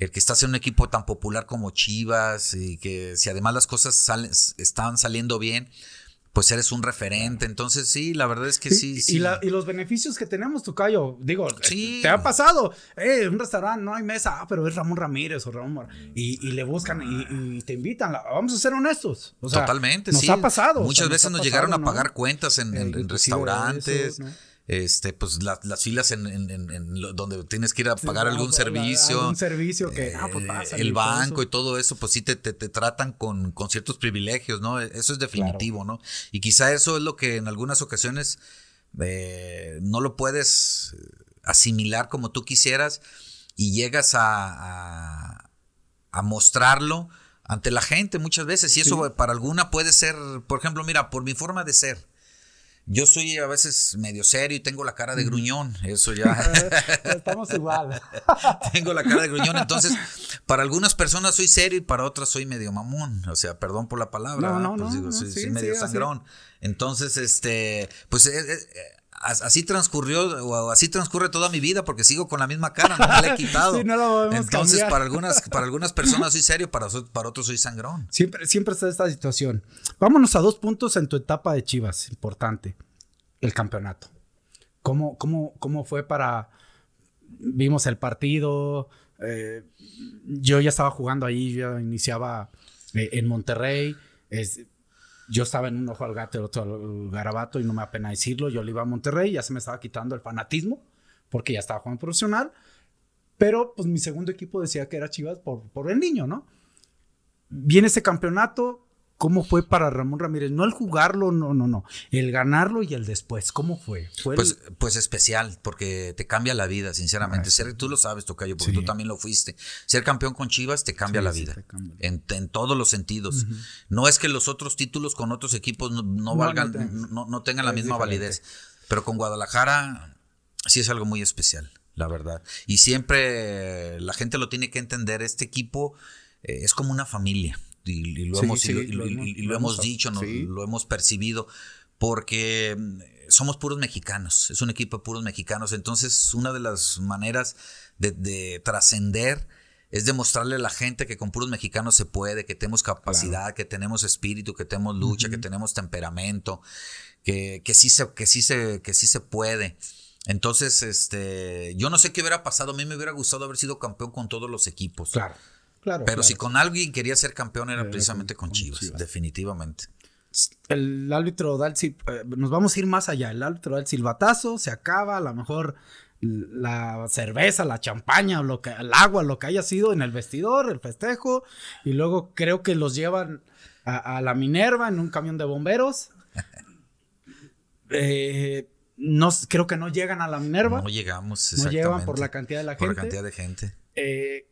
El que estás en un equipo tan popular como Chivas y que si además las cosas salen, están saliendo bien, pues eres un referente. Entonces, sí, la verdad es que sí. Y, y, los beneficios que tenemos, Tucayo, digo, te ha pasado, eh, un restaurante, no hay mesa, ah, pero es Ramón Ramírez o Ramón y, y le buscan y, te invitan. Vamos a ser honestos. Totalmente, nos sí. ha pasado. Muchas veces nos llegaron a pagar cuentas en, en restaurantes este, pues las filas en, donde tienes que ir a pagar algún servicio. Algún servicio que, ah, pues, eh, el banco y todo eso, pues sí te, te, tratan con, con, ciertos privilegios, ¿no? E, eso es definitivo, ¿no? Y quizá eso es lo que en algunas ocasiones eh, no lo puedes asimilar como tú quisieras y llegas a, a, mostrarlo ante la gente muchas veces. Y eso para alguna puede ser, por ejemplo, mira, por mi forma de ser yo soy a veces medio serio y tengo la cara de gruñón, eso ya. Estamos igual. tengo la cara de gruñón, entonces para algunas personas soy serio y para otras soy medio mamón, o sea, perdón por la palabra, no, no, pues no, soy, medio sangrón. Entonces, este, pues eh, eh, así transcurrió o así transcurre toda mi vida porque sigo con la misma cara, no me la he quitado. Entonces, para algunas para algunas personas soy serio, para, para otros soy sangrón. Siempre siempre está esta situación. Vámonos a dos puntos en tu etapa de Chivas, importante. El campeonato. ¿Cómo cómo cómo fue para vimos el partido? Eh, yo ya estaba jugando ahí, ya iniciaba eh, en Monterrey. Es, yo estaba en un ojo al gato y otro al garabato y no me apena decirlo. Yo le iba a Monterrey, ya se me estaba quitando el fanatismo porque ya estaba jugando profesional. Pero pues mi segundo equipo decía que era Chivas por, por el niño, ¿no? Viene ese campeonato, ¿Cómo fue para Ramón Ramírez? No el jugarlo, no, no, no. El ganarlo y el después. ¿Cómo fue? pues, pues especial, porque te cambia la vida, sinceramente. Ser, tú lo sabes, Tocayo, porque tú también lo fuiste. Ser campeón con Chivas te cambia la vida. En, todos los sentidos. No es que los otros títulos con otros equipos no, valgan, no, tengan la misma validez. Pero con Guadalajara sí es algo muy especial, la verdad. Y siempre la gente lo tiene que entender. Este equipo eh, es como una familia y, lo, hemos, lo, hemos, dicho, lo hemos percibido, porque mm, somos puros mexicanos, es un equipo de puros mexicanos, entonces una de las maneras de, trascender es demostrarle a la gente que con puros mexicanos se puede, que tenemos capacidad, que tenemos espíritu, que tenemos lucha, que tenemos temperamento, que, que, sí se, que, sí se, que sí se puede. Entonces, este, yo no sé qué hubiera pasado, a mí me hubiera gustado haber sido campeón con todos los equipos. Claro. Pero si con alguien quería ser campeón era, precisamente con, Chivas, definitivamente. El árbitro da el, eh, nos vamos a ir más allá. El árbitro da el silbatazo, se acaba, a lo mejor la cerveza, la champaña, lo que, el agua, lo que haya sido en el vestidor, el festejo, y luego creo que los llevan a, la Minerva en un camión de bomberos. Eh, no, creo que no llegan a la Minerva. No llegamos, No llegan por la cantidad de la gente. Por la cantidad de gente. Eh,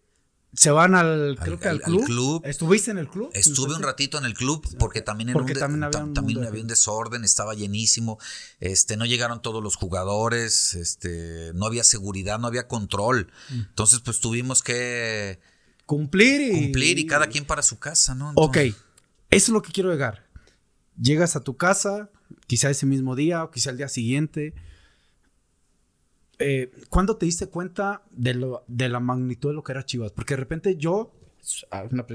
se van al, creo que al, club. ¿Estuviste en el club? Estuve un ratito en el club porque también, un también, había, un, desorden, estaba llenísimo, este, no llegaron todos los jugadores, este, no había seguridad, no había control. Mm. Entonces, pues tuvimos que cumplir y cumplir y cada quien para su casa, ¿no? ok, eso es lo que quiero llegar. Llegas a tu casa, quizá ese mismo día o quizá el día siguiente eh, ¿cuándo te diste cuenta de, lo, de la magnitud de lo que era Chivas? Porque de repente yo, una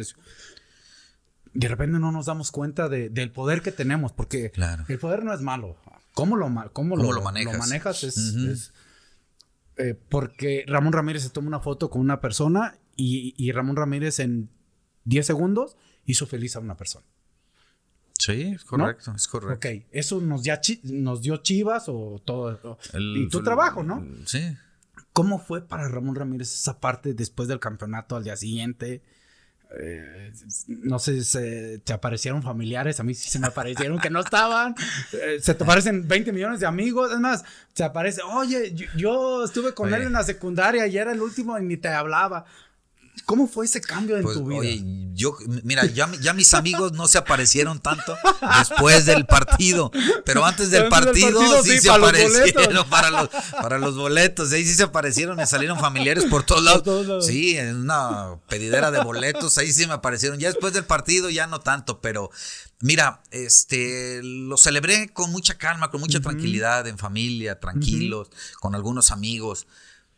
de repente no nos damos cuenta del poder que tenemos, porque el poder no es malo. ¿Cómo lo, cómo, lo, manejas? es, eh, porque Ramón Ramírez se toma una foto con una persona y, y Ramón Ramírez en 10 segundos hizo feliz a una persona. Sí, es correcto, es correcto. Ok, eso nos, ya nos dio Chivas o todo. y tu trabajo, ¿no? sí. ¿Cómo fue para Ramón Ramírez esa parte después del campeonato al día siguiente? eh, no sé, se, te aparecieron familiares, a mí sí se me aparecieron que no estaban, eh, se te aparecen 20 millones de amigos, es más, se aparece, oye, yo, yo estuve con Oye. él en la secundaria y era el último y ni te hablaba. ¿Cómo fue ese cambio en Pues, tu vida? oye, yo, mira, ya, ya mis amigos no se aparecieron tanto después del partido, pero antes del partido, partido, sí, sí, se para los aparecieron boletos. para los, para los boletos, ahí sí se aparecieron, me salieron familiares por todos lados. todos lados. Sí, en una pedidera de boletos, ahí sí me aparecieron. Ya después del partido ya no tanto, pero mira, este, lo celebré con mucha calma, con mucha tranquilidad, en familia, tranquilos, con algunos amigos.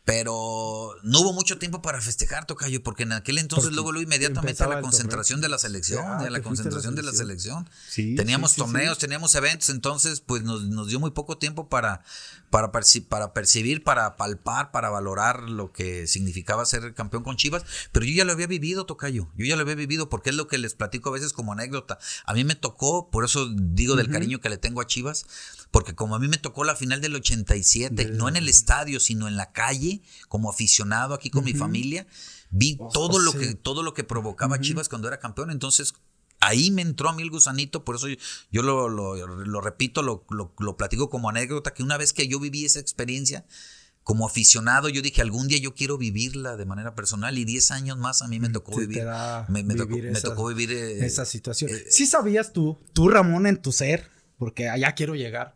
Pero no hubo mucho tiempo para festejar, Tocayo, porque en aquel entonces Porque luego, luego inmediatamente a la concentración de la selección, Ah, de la concentración de la selección. Sí, teníamos sí, sí, torneos, teníamos eventos, entonces pues nos, nos dio muy poco tiempo para, para, perci- para percibir, para palpar, para valorar lo que significaba ser campeón con Chivas, pero yo ya lo había vivido, Tocayo, yo ya lo había vivido porque es lo que les platico a veces como anécdota. A mí me tocó, por eso digo del cariño que le tengo a Chivas, porque como a mí me tocó la final del 87, no en el estadio, sino en la calle, como aficionado aquí con mi familia, vi Oh, todo lo sí. que todo lo que provocaba Chivas cuando era campeón, entonces ahí me entró a mí el gusanito, por eso yo, yo lo, lo- lo repito, lo, platico como anécdota, que una vez que yo viví esa experiencia, como aficionado, yo dije, algún día yo quiero vivirla de manera personal y 10 años más a mí me tocó Sí, te vivir. Me, tocó, me esa- tocó vivir eh, esa situación. ¿Sí sabías tú, tú Ramón en tu ser, porque allá quiero llegar,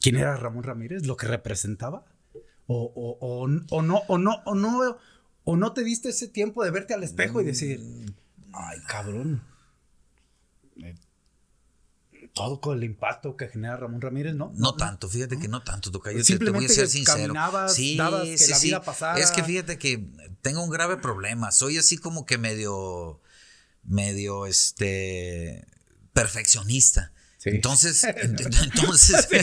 quién era Ramón Ramírez, lo que representaba? O, o- o- o no, o no, o no, o no te diste ese tiempo de verte al espejo y decir, ay, cabrón. eh, Todo con el impacto que genera Ramón Ramírez, ¿no? No tanto, fíjate que no tanto, Tocayo. te- Simplemente te voy a ser sincero. caminabas, dabas que la vida pasara. Es que fíjate que tengo un grave problema. Soy así como que medio, medio, este, perfeccionista. Sí. Entonces, ent- entonces, Sí,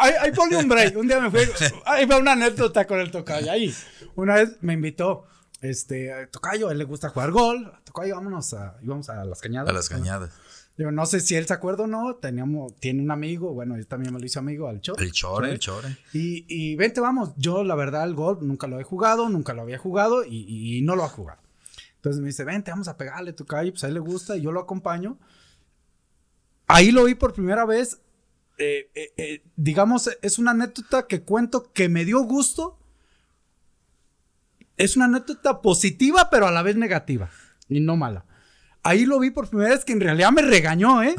ahí, ahí ponle un break. Un día me fui. Ahí va una anécdota con el tocayo. Ahí. Una vez me invitó. Este, Tocayo, a él le gusta jugar gol. Tocayo, vámonos a, íbamos a las cañadas. a las cañadas. Digo, no sé si él se acuerda o no. Teníamos, tiene un amigo, bueno, yo también me lo hice amigo al Chore. El chore, el chore. Y, y vente, vamos. Yo, la verdad, el gol nunca lo he jugado, nunca lo había jugado y, y no lo ha jugado. Entonces me dice, vente, vamos a pegarle, Tocayo. Pues a él le gusta y yo lo acompaño. Ahí lo vi por primera vez. eh, eh, eh, digamos, es una anécdota que cuento que me dio gusto. Es una anécdota positiva, pero a la vez negativa. Y no mala. Ahí lo vi por primera vez que en realidad me regañó, ¿eh?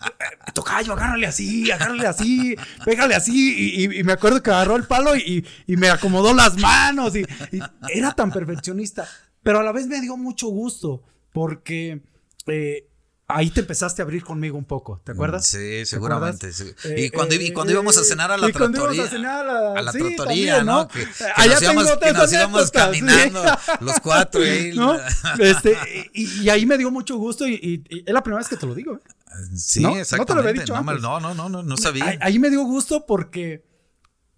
Tocayo, agárrale así, agárrale así, pégale así. Y, y- y me acuerdo que agarró el palo y, y me acomodó las manos. Y, era tan perfeccionista. Pero a la vez me dio mucho gusto porque eh, ahí te empezaste a abrir conmigo un poco, ¿te acuerdas? Sí, ¿Te seguramente. sí. Eh, y cuando, y eh, cuando íbamos a cenar a la y tratoría. a cenar a la- a la sí, tratoría, también, ¿no? ¿no? Que, que Allá nos íbamos, que nos íbamos anécdotas, sí. caminando los cuatro. ahí, ¿No? Este, y, y ahí me dio mucho gusto y, y- y es la primera vez que te lo digo. ¿eh? Sí, ¿No? No te lo había exactamente. dicho antes. no, no, no, no, no sabía. Ahí, ahí me dio gusto porque,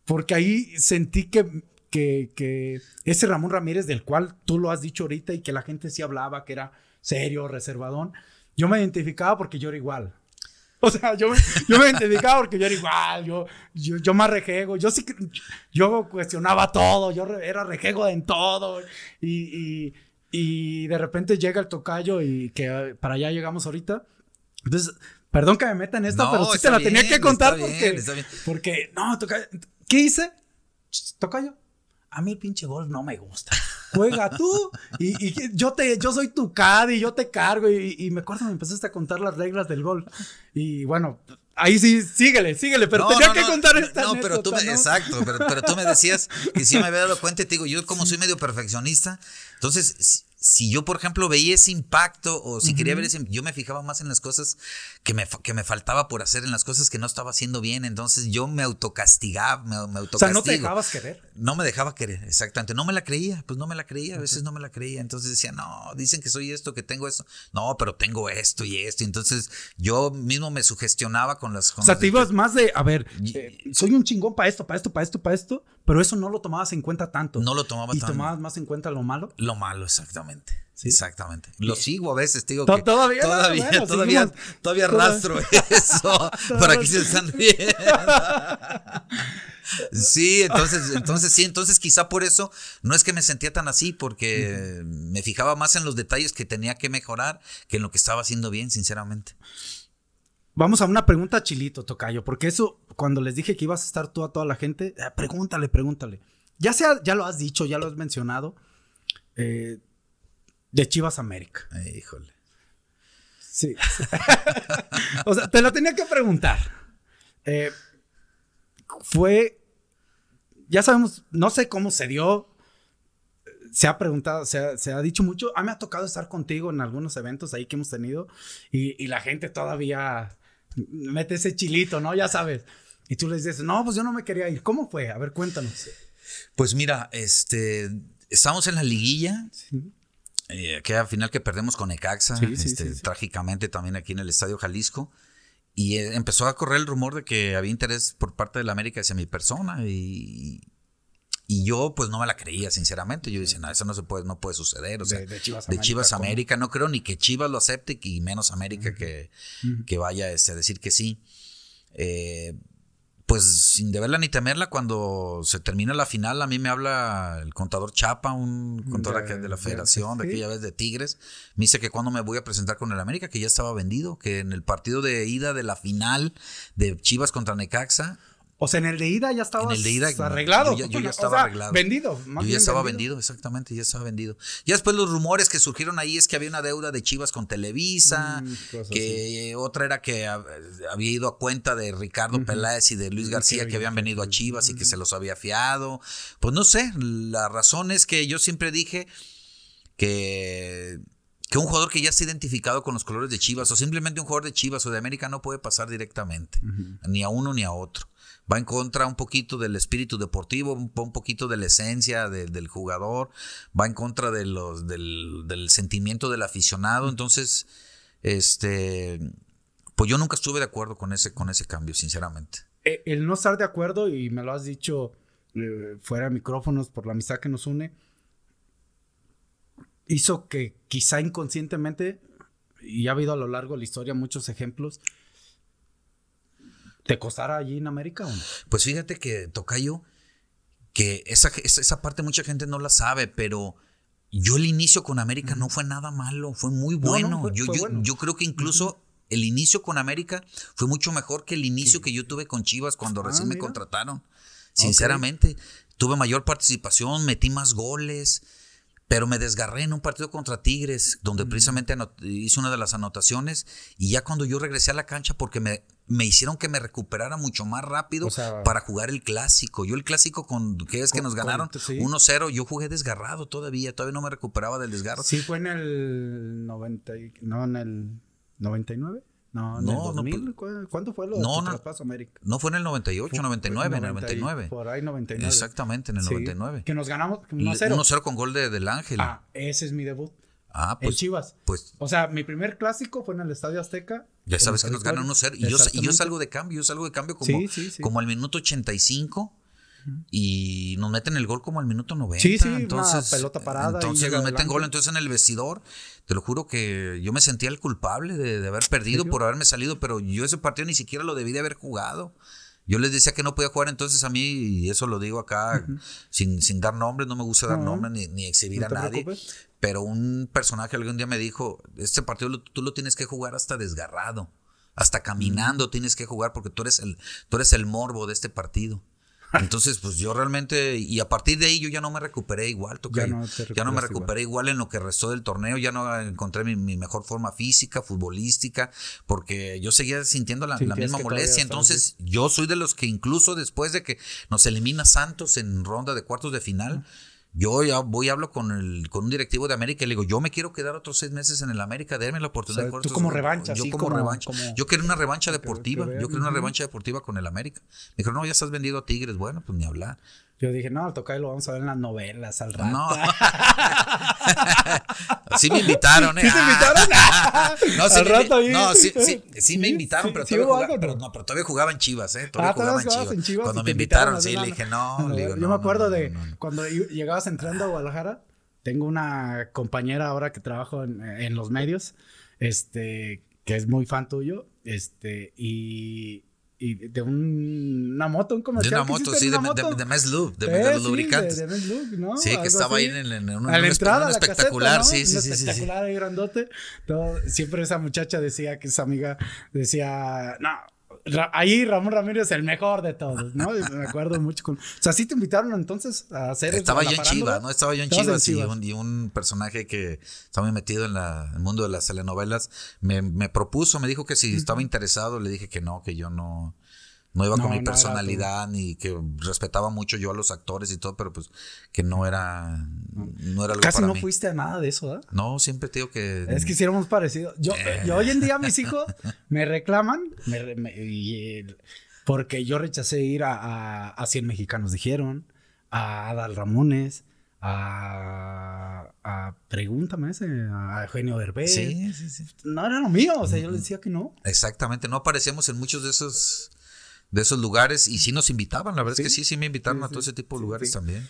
porque ahí sentí que, que, que ese Ramón Ramírez del cual tú lo has dicho ahorita y que la gente sí hablaba, que era serio, reservadón, yo me identificaba porque yo era igual. O sea, yo, me- yo me identificaba porque yo era igual, yo, yo, yo más rejego, yo sí, que- yo cuestionaba todo, yo re- era rejego en todo y, y, y de repente llega el tocayo y que eh, para allá llegamos ahorita. Entonces, perdón que me meta en esta, No, pero sí te la tenía que contar está bien, porque, está bien. porque, no, tocayo, ¿qué hice? Tocayo, a mí el pinche golf no me gusta. Juega tú y, y yo te, yo soy tu caddy, yo te cargo y, y me acuerdo me empezaste a contar las reglas del golf y bueno, ahí sí, síguele, síguele, pero No, tenía no, que no, contar esta No, pero tú me, exacto, pero, pero tú me decías que sí me había dado cuenta y te digo, yo como soy medio perfeccionista, entonces si, si yo, por ejemplo, veía ese impacto o si quería ver ese, yo me fijaba más en las cosas que me, que me faltaba por hacer, en las cosas que no estaba haciendo bien, entonces yo me autocastigaba, me, me O sea, no te dejabas querer. No me dejaba querer, exactamente. No me la creía, pues no me la creía, a veces no me la creía. Entonces decía, no, dicen que soy esto, que tengo esto. No, pero tengo esto y esto. Y entonces yo mismo me sugestionaba con las O con sea, te ibas más de, a ver, Y- eh, soy un chingón para esto, para esto, para esto, para esto, pero eso no lo tomabas en cuenta tanto. No lo tomaba Y tan- tomabas más en cuenta lo malo. Lo malo, exactamente. Exactamente. Lo sigo a veces, digo. Que todavía, todavía, bueno, todavía, todavía rastro eso. Por aquí se están riendo. Sí, entonces, entonces sí, entonces quizá por eso no es que me sentía tan así, porque me fijaba más en los detalles que tenía que mejorar que en lo que estaba haciendo bien, sinceramente. Vamos a una pregunta chilito, Tocayo, porque eso, cuando les dije que ibas a estar tú a toda la gente, eh, pregúntale, pregúntale. Ya sea, ya lo has dicho, ya lo has mencionado, eh, de Chivas América. híjole. Sí. o sea, te lo tenía que preguntar. Eh, fue, ya sabemos, no sé cómo se dio, se ha preguntado, se ha, dicho mucho, a mí me ha tocado estar contigo en algunos eventos ahí que hemos tenido y, la gente todavía mete ese chilito, ¿no? Ya sabes. Y tú les dices, no, pues yo no me quería ir. ¿Cómo fue? A ver, cuéntanos. Pues mira, este, estamos en la liguilla. Eh, que al final que perdemos con Ecaxa, este, trágicamente también aquí en el Estadio Jalisco. Y eh, empezó a correr el rumor de que había interés por parte de la América hacia mi persona y, y yo pues no me la creía, sinceramente. Yo decía, no, eso no se puede, no puede suceder. O sea, de, Chivas, América, no creo ni que Chivas lo acepte y menos América que, que, vaya este, a decir que sí. Eh, pues sin deberla ni temerla, cuando se termina la final, a mí me habla el contador Chapa, un contador de, de la federación, de aquella vez de Tigres, me dice que cuando me voy a presentar con el América, que ya estaba vendido, que en el partido de ida de la final de Chivas contra Necaxa, o sea, en el de ida ya estaba arreglado. Yo, ya estaba arreglado. Vendido. yo ya estaba vendido. exactamente, ya estaba vendido. Ya después los rumores que surgieron ahí es que había una deuda de Chivas con Televisa, mm, que otra era que había ido a cuenta de Ricardo Peláez y de Luis García que habían venido a Chivas y que se los había fiado. Pues no sé, la razón es que yo siempre dije que que un jugador que ya está identificado con los colores de Chivas o simplemente un jugador de Chivas o de América no puede pasar directamente, ni a uno ni a otro va en contra un poquito del espíritu deportivo, un, poquito de la esencia del jugador, va en contra de los, del, sentimiento del aficionado. Entonces, este, pues yo nunca estuve de acuerdo con ese, con ese cambio, sinceramente. Eh, el no estar de acuerdo, y me lo has dicho eh, fuera de micrófonos por la amistad que nos une, hizo que quizá inconscientemente, y ha habido a lo largo de la historia muchos ejemplos, ¿Te costara allí en América o no? Pues fíjate que Tocayo, que esa, esa parte mucha gente no la sabe, pero yo el inicio con América no fue nada malo, fue muy bueno. yo, yo, creo que incluso el inicio con América fue mucho mejor que el inicio que yo tuve con Chivas cuando ah, recién me contrataron. Sinceramente, tuve mayor participación, metí más goles. Pero me desgarré en un partido contra Tigres, donde precisamente hice una de las anotaciones. Y ya cuando yo regresé a la cancha, porque me, me hicieron que me recuperara mucho más rápido para jugar el clásico. Yo el clásico con que es que nos ganaron 1-0, yo jugué desgarrado todavía, todavía no me recuperaba del desgarro. Sí, fue en el 90, no en el 99. No, en no, el 2000, no, ¿cuánto fue lo no, no, América? No fue en el 98, 99, en el 99. Por ahí 99. Exactamente, en el 99. Que nos ganamos 1-0. 1-0 con gol de, del Ángel. Ah, ese es mi debut. Ah, pues. El Chivas. Pues. O sea, mi primer clásico fue en el Estadio Azteca. Ya sabes que nos ganan 1-0. Y yo, y yo salgo de cambio, yo salgo de cambio como, como al minuto 85 y nos meten el gol como al minuto 90. Sí, sí, entonces, pelota parada. Entonces nos meten gol, entonces en el vestidor, te lo juro que yo me sentía el culpable de, haber perdido por haberme salido, pero yo ese partido ni siquiera lo debí de haber jugado. Yo les decía que no podía jugar entonces a mí, y eso lo digo acá sin, sin, dar nombres, no me gusta dar nombres ni, ni, exhibir a nadie. Pero un personaje algún día me dijo, este partido tú lo tienes que jugar hasta desgarrado, hasta caminando tienes que jugar porque tú eres el, tú eres el morbo de este partido. Entonces, pues yo realmente, y a partir de ahí yo ya no me recuperé igual, ya, no, ya no, me recuperé igual. en lo que restó del torneo, ya no encontré mi, mejor forma física, futbolística, porque yo seguía sintiendo la, misma molestia. Entonces, yo soy de los que incluso después de que nos elimina Santos en ronda de cuartos de final, yo ya voy y hablo con, el, con un directivo de América y le digo, yo me quiero quedar otros seis meses en el América, déme la oportunidad. tú como revancha, yo como, revancha. Yo quiero una revancha deportiva, yo quiero una revancha deportiva con el América. Me dijo, no, ya estás vendido a Tigres, bueno, pues ni hablar. Yo dije, no, al tocar lo vamos a ver en las novelas al rato. No. sí me invitaron, ¿eh? ¿Sí te invitaron? no, sí, al rato ahí. No, sí, sí, sí me invitaron, pero, todavía jugaba, pero, no, pero todavía jugaba en Chivas, ¿eh? Todavía ah, jugaba en Chivas. en Chivas. Cuando me invitaron, sí, le dije, no. yo me acuerdo de cuando llegabas entrando a Guadalajara tengo una compañera ahora que trabajo en, en los medios, este, que es muy fan tuyo, este, y y de un, una moto, un comercial. De una moto, sí, de, moto? de, Mes Lube, de, eh, los lubricantes. De, de Lube, ¿no? Sí, que estaba ahí en, en, un, a la entrada, espectacular, la caseta, sí, ¿no? sí, sí. espectacular sí, y grandote. Todo, siempre esa muchacha decía que esa amiga decía, no, ahí Ramón Ramírez el mejor de todos, ¿no? Me acuerdo mucho con... O sea, sí te invitaron entonces a hacer... Estaba yo en Chivas, ¿no? Estaba yo en Chivas, y, un, y, un, personaje que estaba muy metido en la, el mundo de las telenovelas me, me propuso, me dijo que si estaba interesado, le dije que no, que yo no... No iba no, con mi personalidad, ni que respetaba mucho yo a los actores y todo, pero pues que no era, no era algo Casi para no mí. fuiste a nada de eso, ¿eh? No, siempre te digo que... Es que hiciéramos parecido. Yo, Eh. yo hoy en día mis hijos me reclaman me, me, y, porque yo rechacé ir a, a, a 100 mexicanos, dijeron, a Adal Ramones, a, a Pregúntame ese, a Eugenio Derbez. Sí, sí, sí. No era lo mío, o sea, yo les decía que no. Exactamente, no aparecíamos en muchos de esos de esos lugares y sí nos invitaban, la verdad ¿Sí? es que sí, sí me invitaron Sí, a todo sí. ese tipo de Sí, lugares sí. también.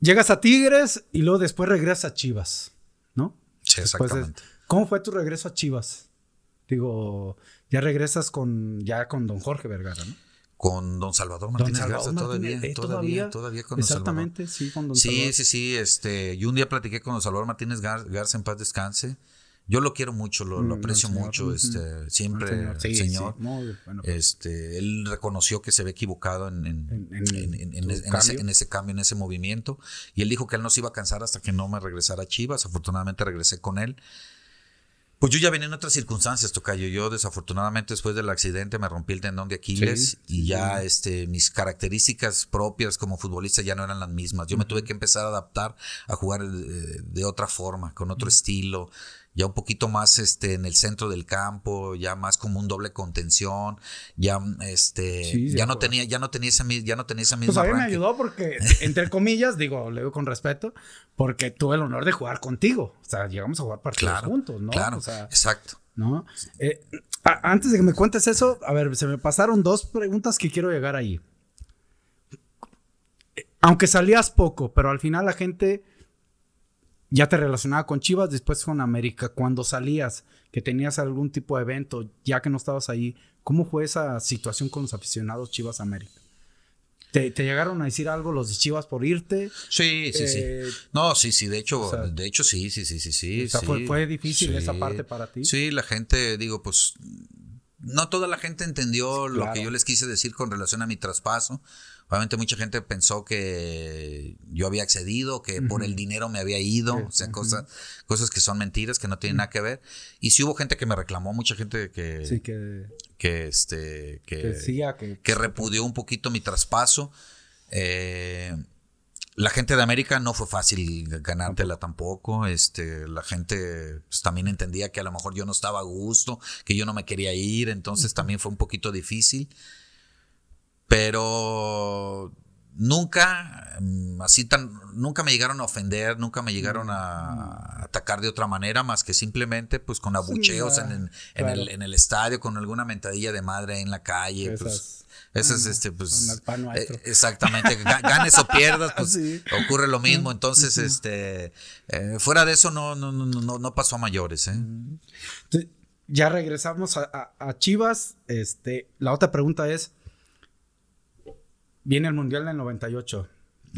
Llegas a Tigres y luego después regresas a Chivas, ¿no? Sí, Después de- exactamente. ¿Cómo fue tu regreso a Chivas? Digo, ya regresas con ya con don Jorge Vergara, ¿no? Con don Salvador Don Martínez Salvador Garza todavía, eh, todavía, todavía, con don Salvador. Exactamente, sí, con don Sí, Salvador. sí, sí, este, yo un día platiqué con don Salvador Martínez Gar- Garza en paz descanse. Yo lo quiero mucho, lo, lo Mm, aprecio señor, mucho, este, siempre, El el Sí, señor. sí, muy bueno. Este, él reconoció que se había equivocado en, en, En- ese, en ese- cambio. en ese movimiento. Y él dijo que él no se iba a cansar hasta que no me regresara a Chivas. Afortunadamente regresé con él. Pues yo ya venía en otras circunstancias, Tocayo. Yo, desafortunadamente, después del accidente me rompí el tendón de Aquiles Sí, y ya este, mis características propias como futbolista ya no eran las mismas. Yo me tuve que empezar a adaptar a jugar eh, de otra forma, con otro estilo, ya un poquito más este, en el centro del campo, ya más como un doble contención, ya este, Sí, de ya no acuerdo. tenía, ya no tenía esa, ya no tenía esa Pues misma a mí me ayudó porque, entre comillas, digo, le digo con respeto, porque tuve el honor de jugar contigo. O sea, llegamos a jugar partidos Claro, juntos, ¿no? claro, O sea, exacto. ¿no? Eh, a- antes de que me cuentes eso, a ver, se me pasaron dos preguntas que quiero llegar ahí. Aunque salías poco, pero al final la gente ya te relacionaba con Chivas, después con América. Cuando salías, que tenías algún tipo de evento, ya que no estabas ahí, ¿cómo fue esa situación con los aficionados Chivas América? ¿Te, te llegaron a decir algo los de Chivas por irte? Sí, sí, Eh, sí. No, sí, sí, de hecho, o sea, de hecho sí, sí, sí, sí, sí. o sea, sí, fue- fue difícil sí. esa parte para ti. Sí, la gente, digo, pues, no toda la gente entendió lo claro. que yo les quise decir con relación a mi traspaso. Obviamente mucha gente pensó que yo había accedido, que por el dinero me había ido, Sí, o sea, cosas, cosas que son mentiras, que no tienen nada que ver. Y sí hubo gente que me reclamó, mucha gente que, Sí, que, que este, que, que siga, que, que repudió un poquito mi traspaso. Eh, la gente de América no fue fácil ganártela tampoco. Este, la gente pues, también entendía que a lo mejor yo no estaba a gusto, que yo no me quería ir, entonces también fue un poquito difícil. Pero nunca, mm, así tan, nunca me llegaron a ofender, nunca me llegaron a atacar de otra manera, más que simplemente pues con abucheos en, en- en claro. el, en el estadio, con alguna mentadilla de madre en la calle. Esas- pues, eso es Ah, este, pues. eh, exactamente. ga- Ganes o pierdas, pues Sí. ocurre lo mismo. Entonces, este. eh, fuera de eso, no, no, no, no, no pasó a mayores, ¿eh? Ya regresamos a, a- a Chivas. Este, la otra pregunta es: viene el Mundial del 98.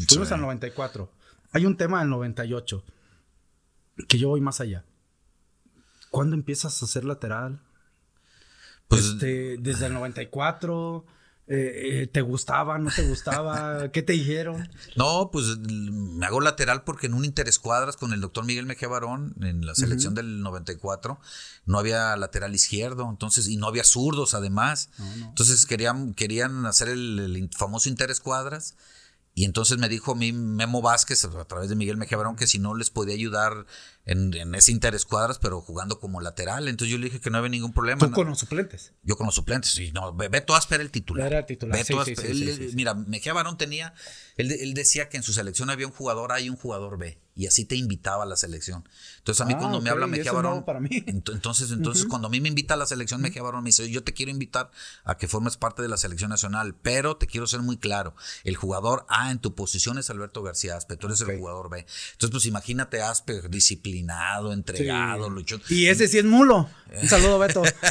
Fuimos Sí. al 94. Hay un tema del 98 que yo voy más allá. ¿Cuándo empiezas a ser lateral? Pues Este, desde el 94. Eh, eh, ¿Te gustaba? ¿No te gustaba? ¿Qué te dijeron? No, pues me hago lateral porque en un interescuadras con el doctor Miguel Mejía Barón en la selección del 94 no había lateral izquierdo, entonces, y no había zurdos además. No, no. Entonces querían, querían hacer el, el famoso interescuadras. Y entonces me dijo a mí Memo Vázquez, a través de Miguel Mejía Barón, que si no les podía ayudar en, en ese interescuadras, pero jugando como lateral. Entonces yo le dije que no había ningún problema. Tú ¿no? con los suplentes. Yo con los suplentes, sí, no, Be- Beto Asper era el titular. Era el titular, Beto sí, sí, Asper, sí, él- sí. Mira, Mejía Barón tenía, él, él decía que en su selección había un jugador A y un jugador B, y así te invitaba a la selección. Entonces a mí Ah, cuando me habla Mejía es Barón, para mí. ent- entonces, entonces cuando a mí me invita a la selección Mejía Barón me dice, yo te quiero invitar a que formes parte de la selección nacional, pero te quiero ser muy claro, el jugador A en tu posición es Alberto García Aspe, tú eres el jugador B. Entonces pues imagínate Aspe disciplinado, entregado, luchón. Y ese sí es mulo. Un saludo, Beto.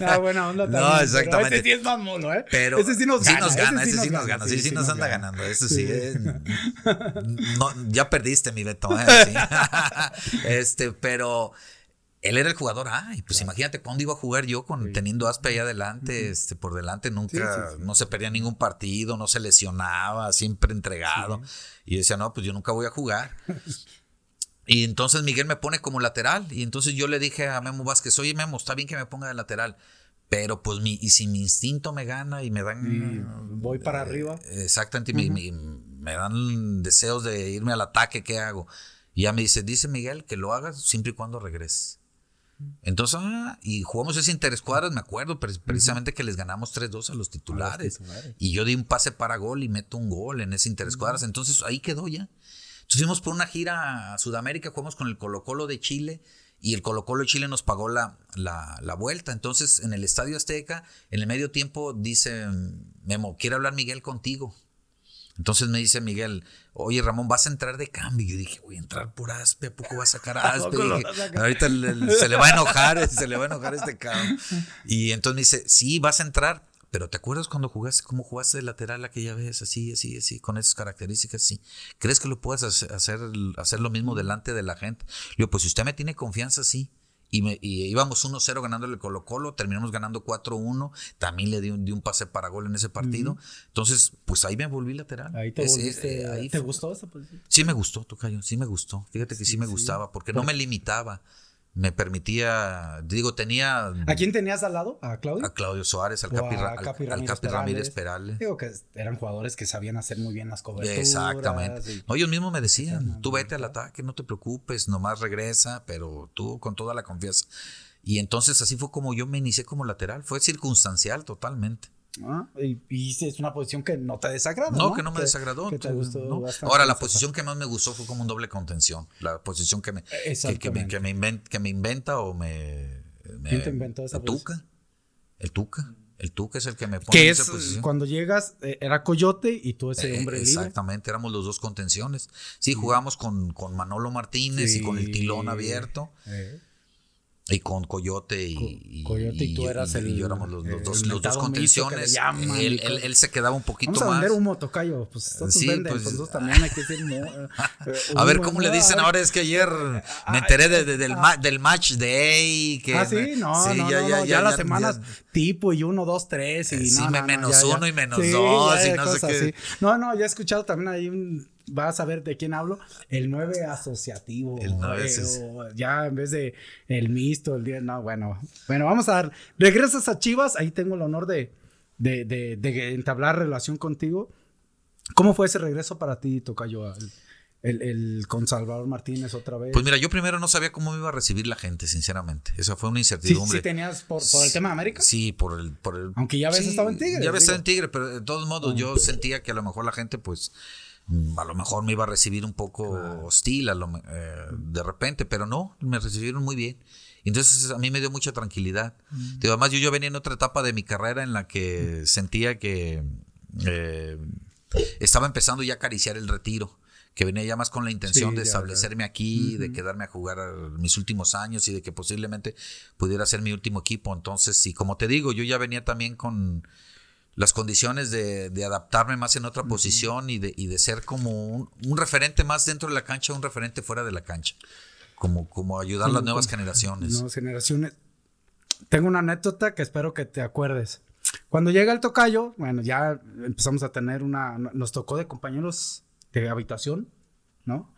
ah, buena onda No, también. pero exactamente. ese sí es más mulo, ¿eh? Pero ese sí nos gana. ese sí nos gana, sí, sí, nos anda gana. ganando, eso sí. eh. No, ya perdiste mi Beto, eh, sí. Este, pero él era el jugador, ay, pues imagínate cuándo iba a jugar yo con teniendo Aspe ahí adelante, este, por delante, nunca, Sí, sí, sí. no se perdía ningún partido, no se lesionaba, siempre entregado. Y decía, no, pues yo nunca voy a jugar. Y entonces Miguel me pone como lateral. Y entonces yo le dije a Memo Vázquez, oye Memo, está bien que me ponga de lateral. Pero pues mi, y si mi instinto me gana y me dan. Voy para arriba. Exactamente, me, me- me dan deseos de irme al ataque, ¿qué hago? Y ya me dice, dice Miguel que lo hagas siempre y cuando regreses. Entonces, ah, y jugamos ese interescuadras, me acuerdo, pre- precisamente que les ganamos 3-2 a los titulares. Y yo di un pase para gol y meto un gol en ese interescuadras. Entonces ahí quedó ya. Entonces fuimos por una gira a Sudamérica, jugamos con el Colo Colo de Chile y el Colo Colo de Chile nos pagó la, la, la vuelta. Entonces en el Estadio Azteca, en el medio tiempo, dice Memo, quiere hablar Miguel contigo. Entonces me dice Miguel, oye Ramón, vas a entrar de cambio. Yo dije, voy a entrar por Aspe, ¿a poco va a sacar a Aspe? Dije, ahorita le- se le va a enojar, se le va a enojar este cabrón. Y entonces me dice, sí, vas a entrar, pero ¿te acuerdas cuando jugaste, cómo jugaste de lateral aquella vez? Así, así, así, con esas características, sí. ¿Crees que lo puedas hacer, hacer, hacer lo mismo delante de la gente? Le digo, pues si usted me tiene confianza, sí. Y, me, y íbamos 1-0 ganándole el Colo Colo, terminamos ganando 4-1, también le di un, di un pase para gol en ese partido. Entonces, pues ahí me volví lateral. Ahí te Ese- volviste. eh, ahí ¿Te fue- gustó esa posición? Sí me gustó, Tocayo, sí me gustó. Fíjate que sí, me gustaba, porque no me limitaba. Me permitía, digo, tenía ¿A quién tenías al lado? ¿A Claudio? a Claudio Suárez, al Capi, al- Capi al Ramírez Capi Perales. Ramírez Perales. Digo que eran jugadores que sabían hacer muy bien las coberturas. Exactamente. y- No, ellos mismos me decían, tú vete al ataque, no te preocupes, nomás regresa, pero tú con toda la confianza. Y entonces así fue como yo me inicié como lateral, fue circunstancial totalmente. Ah, Y, y es una posición que no te desagradó. No, que no me desagradó. Que te tú- gustó no. bastante Ahora, la posición que más me gustó fue como un doble contención. La posición que me, que, que me, que me, inventa, que me inventa o me, me- ¿Quién te inventó esa El Tuca. El Tuca. El Tuca es el que me pone Que en es esa posición. cuando llegas, eh, era Coyote y tú ese Eh, hombre libre. Exactamente, éramos los dos contenciones. Sí, jugábamos con, con Manolo Martínez y con el tilón abierto. Eh, Y con Coyote y, Co- y- Coyote y tú eras el- yo éramos los, los dos, los dos le contenciones. llaman y Él, él- él se quedaba un poquito Vamos a más. vender humo, Tocayo. Pues todos Sí, venden, pues, pues nosotros también hay que eh, A ver cómo le ¿no? dicen A ver. ahora, es que ayer me enteré de- de- del, ma- del match day. Que Ah, sí, no, sí, no, no, no, ya, las semanas ya- tipo y uno, dos, tres y Eh, sí, no, me- no, no, menos ya, ya. uno y menos dos ya, y ya, no sé qué. No, no, ya he escuchado también ahí un, vas a ver de quién hablo, el 9 asociativo. El nueve eh, asoci- o ya en vez de el mixto, el 10, no, bueno. Bueno, vamos a dar, regresas a Chivas, ahí tengo el honor de, de, de, de entablar relación contigo. ¿Cómo fue ese regreso para ti, Tocayo? El, el, con Salvador Martínez otra vez. Pues mira, yo primero no sabía cómo me iba a recibir la gente, sinceramente. Esa fue una sí, incertidumbre. sí tenías por, por el tema de América. Sí, por el, por el. Aunque ya habías sí, estado en Tigres, Ya había estado en Tigre, pero de todos modos yo sentía que a lo mejor la gente, pues, mm, a lo mejor me iba a recibir un poco hostil a lo eh, de repente, pero no, me recibieron muy bien. Entonces a mí me dio mucha tranquilidad. Mm. Digo, además yo, yo venía en otra etapa de mi carrera en la que sentía que eh, estaba empezando ya a acariciar el retiro, que venía ya más con la intención Sí, de ya, establecerme aquí, de quedarme a jugar mis últimos años y de que posiblemente pudiera ser mi último equipo. Entonces, y como te digo, yo ya venía también con las condiciones de, de adaptarme más en otra posición y de, y de ser como un, un referente más dentro de la cancha, un referente fuera de la cancha. Como, como ayudar a las nuevas generaciones. Nuevas generaciones. Tengo una anécdota que espero que te acuerdes. Cuando llega el tocayo, bueno, ya empezamos a tener una. Nos tocó de compañeros de habitación, ¿no?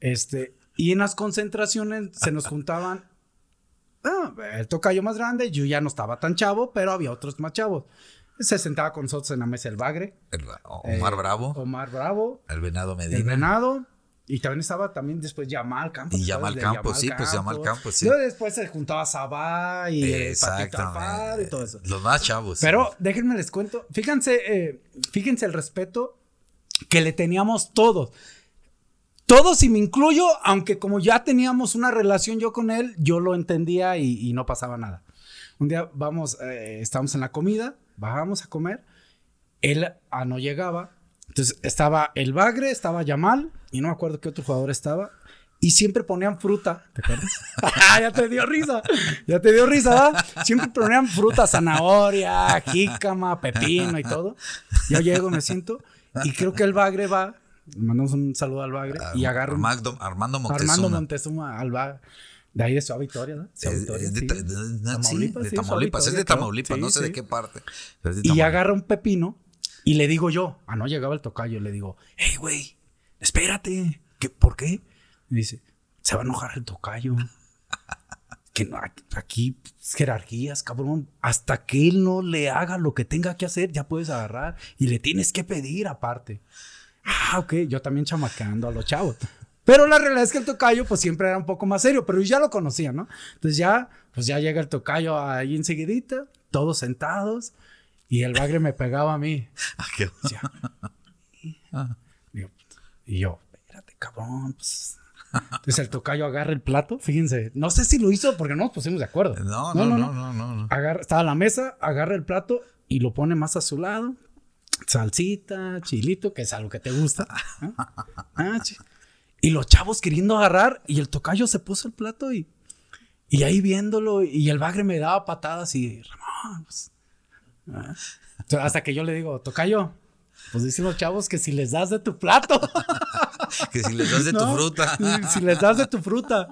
Este. Y en las concentraciones se nos juntaban. ah, el tocayo más grande, yo ya no estaba tan chavo, pero había otros más chavos. Se sentaba con nosotros en la mesa el bagre. El- Omar eh, Bravo, Omar Bravo. el Venado El Medina. venado. Y también estaba también después Yamal Campos. Y ¿sabes? Yamal Campos, sí, pues Yamal Campos, sí. Luego después se juntaba Sabá y eh, Patito Alfaro y todo eso. Los más chavos. Pero déjenme les cuento. Fíjense, eh, fíjense el respeto que le teníamos todos. Todos y me incluyo, aunque como ya teníamos una relación yo con él, yo lo entendía y, y no pasaba nada. Un día vamos, eh, estábamos en la comida, bajamos a comer, él ah, no llegaba, entonces estaba el Bagre, estaba Yamal y no me acuerdo qué otro jugador estaba. Y siempre ponían fruta, ¿te acuerdas? ya te dio risa, ya te dio risa, ¿verdad? Siempre ponían fruta, zanahoria, jícama, pepino y todo. Yo llego, me siento y creo que el Bagre va, mandamos un saludo al Bagre y agarra un- Armando, Armando Moctezuma. Armando Montezuma al Bagre. De ahí de Ciudad Victoria, ¿no? Ciudad Es, Victoria, es de, sí. ta- de- de- sí, Tamaulipas, de sí, Tamaulipas, es de. Tamaulipas, no sé de qué parte. Y agarra un pepino y le digo yo, ah, no llegaba el tocayo, le digo, hey, güey, espérate, ¿Qué, ¿por qué? Y dice, se va a enojar el tocayo. Que no, aquí- aquí jerarquías, cabrón. Hasta que él no le haga lo que tenga que hacer, ya puedes agarrar y le tienes que pedir aparte. Ah, ok, yo también chamaqueando a los chavos. Pero la realidad es que el tocayo, pues siempre era un poco más serio, pero yo ya lo conocía, ¿no? Entonces ya, pues ya llega el tocayo ahí enseguidita, todos sentados, y el bagre me pegaba a mí. Ah, qué- Decía, Digo, y yo, espérate, cabrón, pues. Entonces el tocayo agarra el plato, fíjense, no sé si lo hizo porque no nos pusimos de acuerdo. No, no, no, no, no, no. Agarra, estaba a la mesa, agarra el plato y lo pone más a su lado. Salsita, chilito, que es algo que te gusta. ¿no? Ah, Y los chavos queriendo agarrar y el tocayo se puso el plato y, y ahí viéndolo y el bagre me daba patadas y Ramón, pues, ah. Entonces, hasta que yo le digo, tocayo, pues dicen los chavos que si les das de tu plato. Que si les das de tu fruta. Si les das de tu fruta.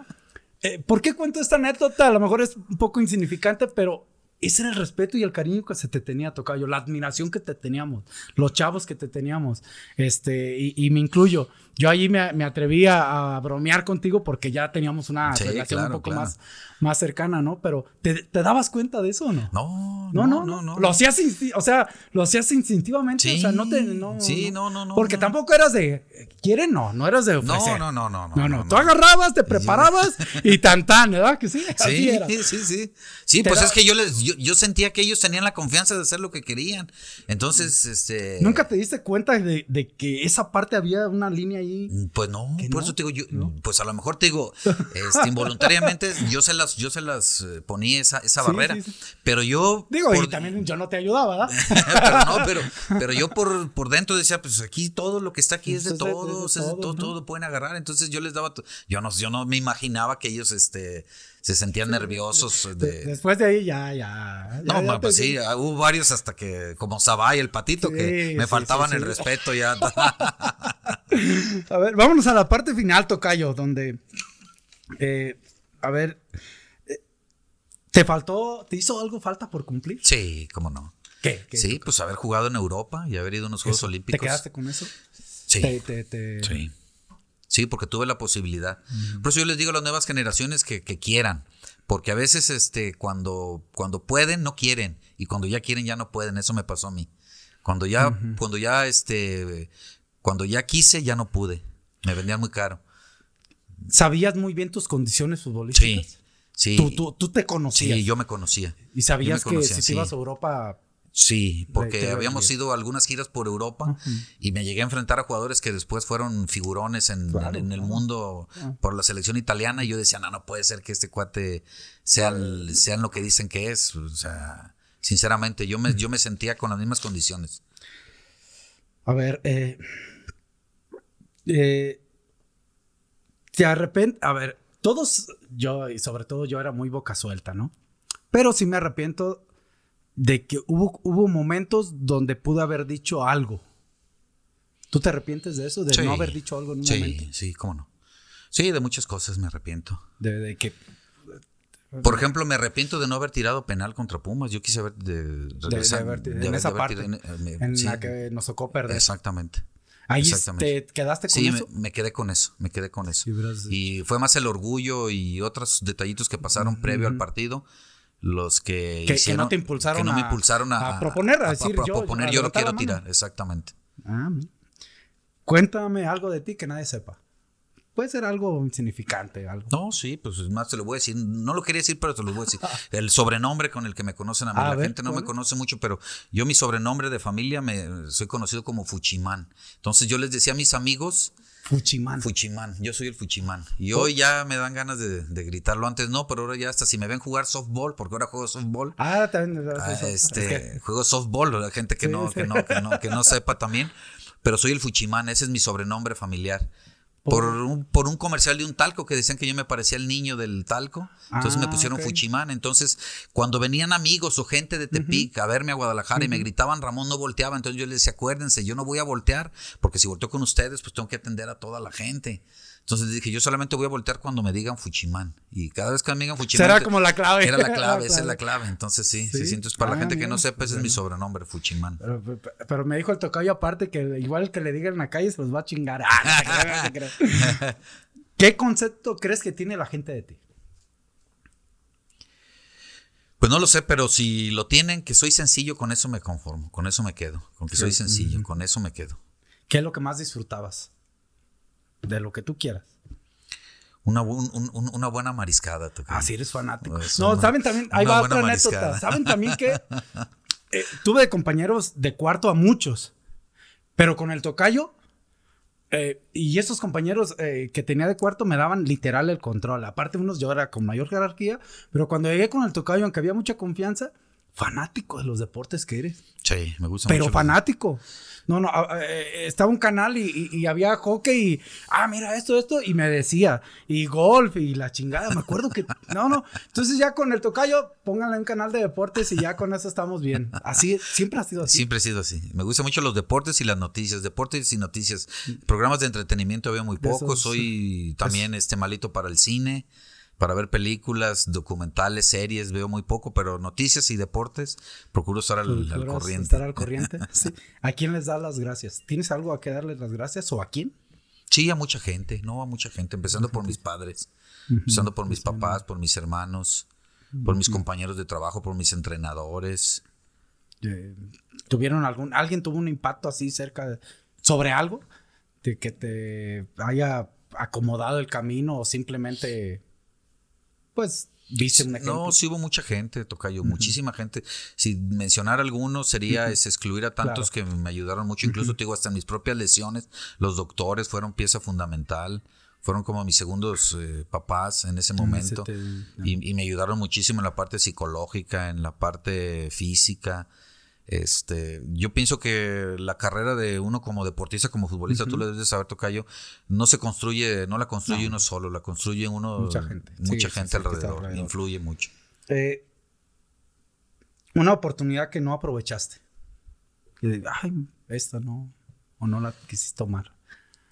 Eh, ¿Por qué cuento esta anécdota? A lo mejor es un poco insignificante, pero ese era el respeto y el cariño que se te tenía, Tocayo, la admiración que te teníamos, los chavos que te teníamos, este, y, y me incluyo. Yo allí me, me atreví a, a bromear contigo porque ya teníamos una Sí, relación un poco claro. más, más cercana, ¿no? Pero ¿te, te dabas cuenta de eso o no? No, No, no, no, Lo hacías, o sea, lo hacías instintivamente, Sí, o sea, no te, no, sí, no, no, no, Porque no. tampoco eras de, ¿quieren? No, no eras de No, ofrecer. no, no, no, no. No, no, tú agarrabas, te preparabas y tan tan, ¿verdad? Que sí, así Sí, era. sí, sí. Sí, pues da- es que yo les, yo, yo sentía que ellos tenían la confianza de hacer lo que querían. Entonces, este. ¿Nunca te diste cuenta de, de que esa parte había una línea ahí? Pues no, ¿Que por no? eso te digo, yo, pues a lo mejor te digo, este, involuntariamente yo se las, yo se las eh, ponía esa, esa Sí, barrera. sí, sí. Pero yo. Digo, por- y también yo no te ayudaba, ¿verdad? pero no, pero, pero yo por, por dentro decía, pues aquí todo lo que está aquí es de de- es de todos, es de todos, todo, ¿no? todo pueden agarrar. Entonces yo les daba, yo no, yo no me imaginaba que ellos, este, se sentían nerviosos De- de. Después de ahí ya, ya. ya- No, ya pues sí, ah, hubo varios hasta que, como Sabay, el patito, que me sí, faltaban sí, el respeto ya. A ver, vámonos a la parte final, Tocayo, donde. eh, a ver. eh, ¿Te faltó, te hizo algo falta por cumplir? sí, cómo no. ¿Qué? ¿Qué? Sí, pues haber jugado en Europa y haber ido a unos Juegos Eso, Olímpicos. ¿Te quedaste con eso? Sí. Te- te- te- Sí. Sí, porque tuve la posibilidad. Por eso yo les digo a las nuevas generaciones que, que quieran. Porque a veces, este, cuando, cuando pueden, no quieren. Y cuando ya quieren, ya no pueden. Eso me pasó a mí. Cuando ya, cuando ya, este, cuando ya quise, ya no pude. Me vendían muy caro. ¿Sabías muy bien tus condiciones Sí. futbolísticas? Sí. Tú, tú, tú te conocías. Sí, yo me conocía. y sabías me que conocía, si te sí. ibas a Europa. Sí, te porque habíamos ido a algunas giras por Europa y me llegué a enfrentar a jugadores que después fueron figurones en, Claro, en el claro. mundo por la selección italiana y yo decía, no, no puede ser que este cuate sea el- sean lo que dicen que es. O sea, sinceramente, yo me, yo me sentía con las mismas condiciones. A ver, eh, eh, te arrepent, a ver, todos, yo y sobre todo yo era muy boca suelta, ¿no? Pero sí me arrepiento de que hubo, hubo momentos donde pude haber dicho algo. ¿Tú te arrepientes de eso? De Sí. no haber dicho algo en un Sí, momento. sí, cómo no. Sí, de muchas cosas me arrepiento. De, de que Por ejemplo, me arrepiento de no haber tirado penal contra Pumas. Yo quise haber de, de, de haber- de en haber- esa haber parte tirado en- eh, en sí, la que nos tocó perder. Exactamente. Ahí exactamente. te quedaste con Sí, me, eso. me quedé con eso, me quedé con eso. Y fue más el orgullo y otros detallitos que pasaron previo al partido los que, Que- que hicieron- no te impulsaron que no me a- impulsaron a, a proponer, a decir, yo- proponer, a yo lo quiero tirar, exactamente. Ah, Cuéntame algo de ti que nadie sepa. puede ser algo insignificante, algo. No, sí, pues es más te lo voy a decir. No lo quería decir, pero te lo voy a decir. El sobrenombre con el que me conocen a mí. A la ver, gente no me conoce mucho, pero yo mi sobrenombre de familia me soy conocido como Fuchimán. Entonces yo les decía a mis amigos, Fuchimán. Fuchimán, yo soy el Fuchimán. Y hoy ya me dan ganas de, de gritarlo. Antes no, pero ahora ya hasta si me ven jugar softball, porque ahora juego softball. ah, también. Ah, este, juego softball, la gente que Sí, no, sí. que no, que no, que no sepa también. Pero soy el Fuchimán, ese es mi sobrenombre familiar. Por un, por un comercial de un talco que decían que yo me parecía el niño del talco. Entonces me Ah, pusieron ok. Fuchimán. Entonces, cuando venían amigos o gente de Tepic a verme a Guadalajara y me gritaban, Ramón no volteaba. Entonces yo les decía, acuérdense, yo no voy a voltear, porque si volteo con ustedes, pues tengo que atender a toda la gente. Entonces dije, yo solamente voy a voltear cuando me digan Fuchimán. Y cada vez que me digan Fuchimán. Será como la clave. Era la clave, esa es la clave. Entonces sí, sí, Sí. Entonces, para Ah, la gente que no sepa, ese es mi sobrenombre, Fuchimán. Pero, pero- pero me dijo el tocayo aparte que igual que le digan en la calle se los va a chingar. Ah, no no. ¿Qué concepto crees que tiene la gente de ti? Pues no lo sé, pero si lo tienen, que soy sencillo, con eso me conformo, con eso me quedo, con que soy sencillo, con eso me quedo. ¿Qué es lo que más disfrutabas? De lo que tú quieras. Una, un- un- una buena mariscada. tocayo. Ah, sí, eres fanático. Pues, no, una- saben también, ahí va otra anécdota. mariscada. Saben también que eh, tuve de compañeros de cuarto a muchos, pero con el tocayo, eh, y esos compañeros eh, que tenía de cuarto me daban literal el control. Aparte, unos yo era con mayor jerarquía, pero cuando llegué con el tocayo, aunque había mucha confianza, fanático de los deportes que eres. Sí, me gusta Pero mucho. fanático. No, no, eh, estaba un canal y, y- y había hockey y, ah, mira esto, esto, y me decía, y golf y la chingada, me acuerdo que, no, no, entonces ya con el tocayo, pónganle un canal de deportes y ya con eso estamos bien. Así, siempre ha sido así. Siempre he sido así. Me gustan mucho los deportes y las noticias. Deportes y noticias. Programas de entretenimiento veo muy poco. Soy también este malito para el cine, para ver películas, documentales, series, veo muy poco, pero noticias y deportes procuro estar al, corriente. Estar al corriente. Sí. ¿A quién les da las gracias? ¿Tienes algo a que darles las gracias o a quién? Sí, a mucha gente, no a mucha gente, empezando por mis padres, empezando por mis papás, por mis hermanos, por mis compañeros de trabajo, por mis entrenadores. ¿Tuvieron algún, alguien tuvo un impacto así cerca de- sobre algo? De que te haya acomodado el camino o simplemente, pues, viste un ejemplo. No, sí hubo mucha gente, Tocayo, muchísima gente. Si mencionar algunos sería es excluir a tantos que me ayudaron mucho, incluso te digo, hasta en mis propias lesiones, los doctores fueron pieza fundamental, fueron como mis segundos eh, papás en ese momento. te- y, y me ayudaron muchísimo en la parte psicológica, en la parte física. Este, yo pienso que la carrera de uno como deportista, como futbolista, tú lo debes de saber, Tocayo, no se construye, no la construye No. uno solo, la construye uno, Mucha gente. mucha Sí, gente sí, alrededor, alrededor. influye mucho. Eh, una oportunidad que no aprovechaste. Y de, ay, esta no, o no la quisiste tomar.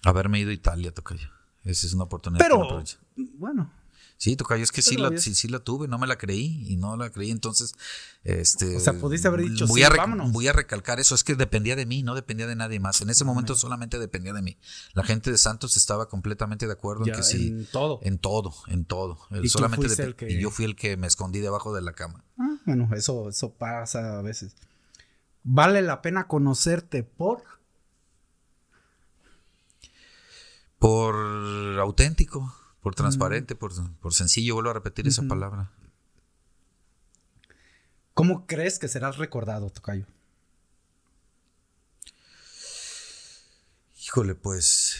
Haberme ido a Italia, Tocayo. Esa es una oportunidad. que no Pero, bueno, sí, Tocayo, es que sí la, sí, sí la tuve, no me la creí y no la creí. Entonces, este. O sea, pudiste haber dicho, voy sí, a vámonos. Voy a recalcar eso, es que dependía de mí, no dependía de nadie más. En ese momento solamente dependía de mí. La gente de Santos estaba completamente de acuerdo ya en que sí. en todo. En todo, en todo. Y tú solamente el que- Y yo fui el que me escondí debajo de la cama. Ah, bueno, eso, eso pasa a veces. Vale la pena conocerte por. Por auténtico, por transparente, por, por sencillo, vuelvo a repetir esa palabra. ¿Cómo crees que serás recordado, Tocayo? Híjole, pues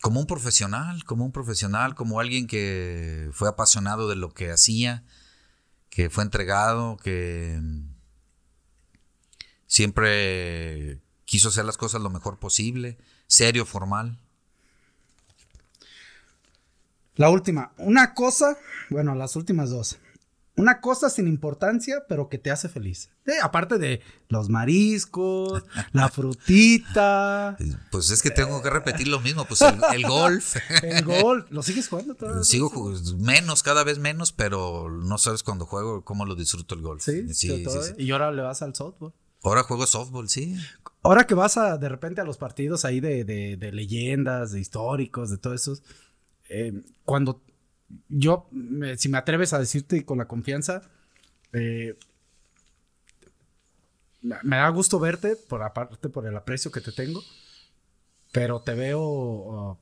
como un profesional, como un profesional, como alguien que fue apasionado de lo que hacía, que fue entregado, que siempre quiso hacer las cosas lo mejor posible, serio, formal. La última. Una cosa, bueno, las últimas dos. Una cosa sin importancia, pero que te hace feliz. Eh, aparte de los mariscos, la frutita, Pues es que tengo que repetir lo mismo, pues el, el golf. el golf. ¿Lo sigues jugando todavía? Sigo ju- menos, cada vez menos, pero no sabes cuando juego cómo lo disfruto el golf. Sí, sí, sí. Y ahora le vas al softball. Ahora juego softball, sí. Ahora que vas a, de repente a los partidos ahí de, de- de leyendas, de históricos, de todo eso, eh, cuando yo, si me atreves a decirte con la confianza, eh, me da gusto verte, por aparte por el aprecio que te tengo, pero te veo uh,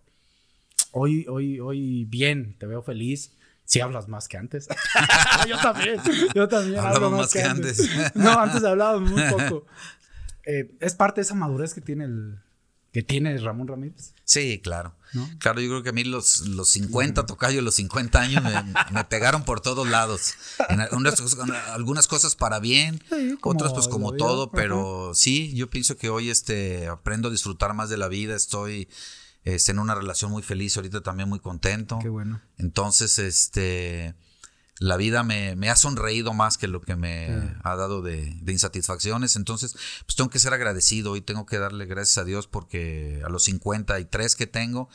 hoy, hoy, hoy bien, te veo feliz. Si hablas más que antes. yo también, yo también hablo más, que, antes. no, antes hablaba muy poco. Eh, es parte de esa madurez que tiene el, que tiene Ramón Ramírez. Sí, claro. Claro, yo creo que a mí los, los 50, tocayo, los 50 años me, pegaron por todos lados. En algunas, cosas para bien, otras pues como todo, pero sí, yo pienso que hoy este, aprendo a disfrutar más de la vida, estoy este, en una relación muy feliz, ahorita también muy contento. Qué bueno. Entonces, este, la vida me, ha sonreído más que lo que me ha dado de, insatisfacciones. Entonces, pues tengo que ser agradecido y tengo que darle gracias a Dios porque a los 53 que tengo,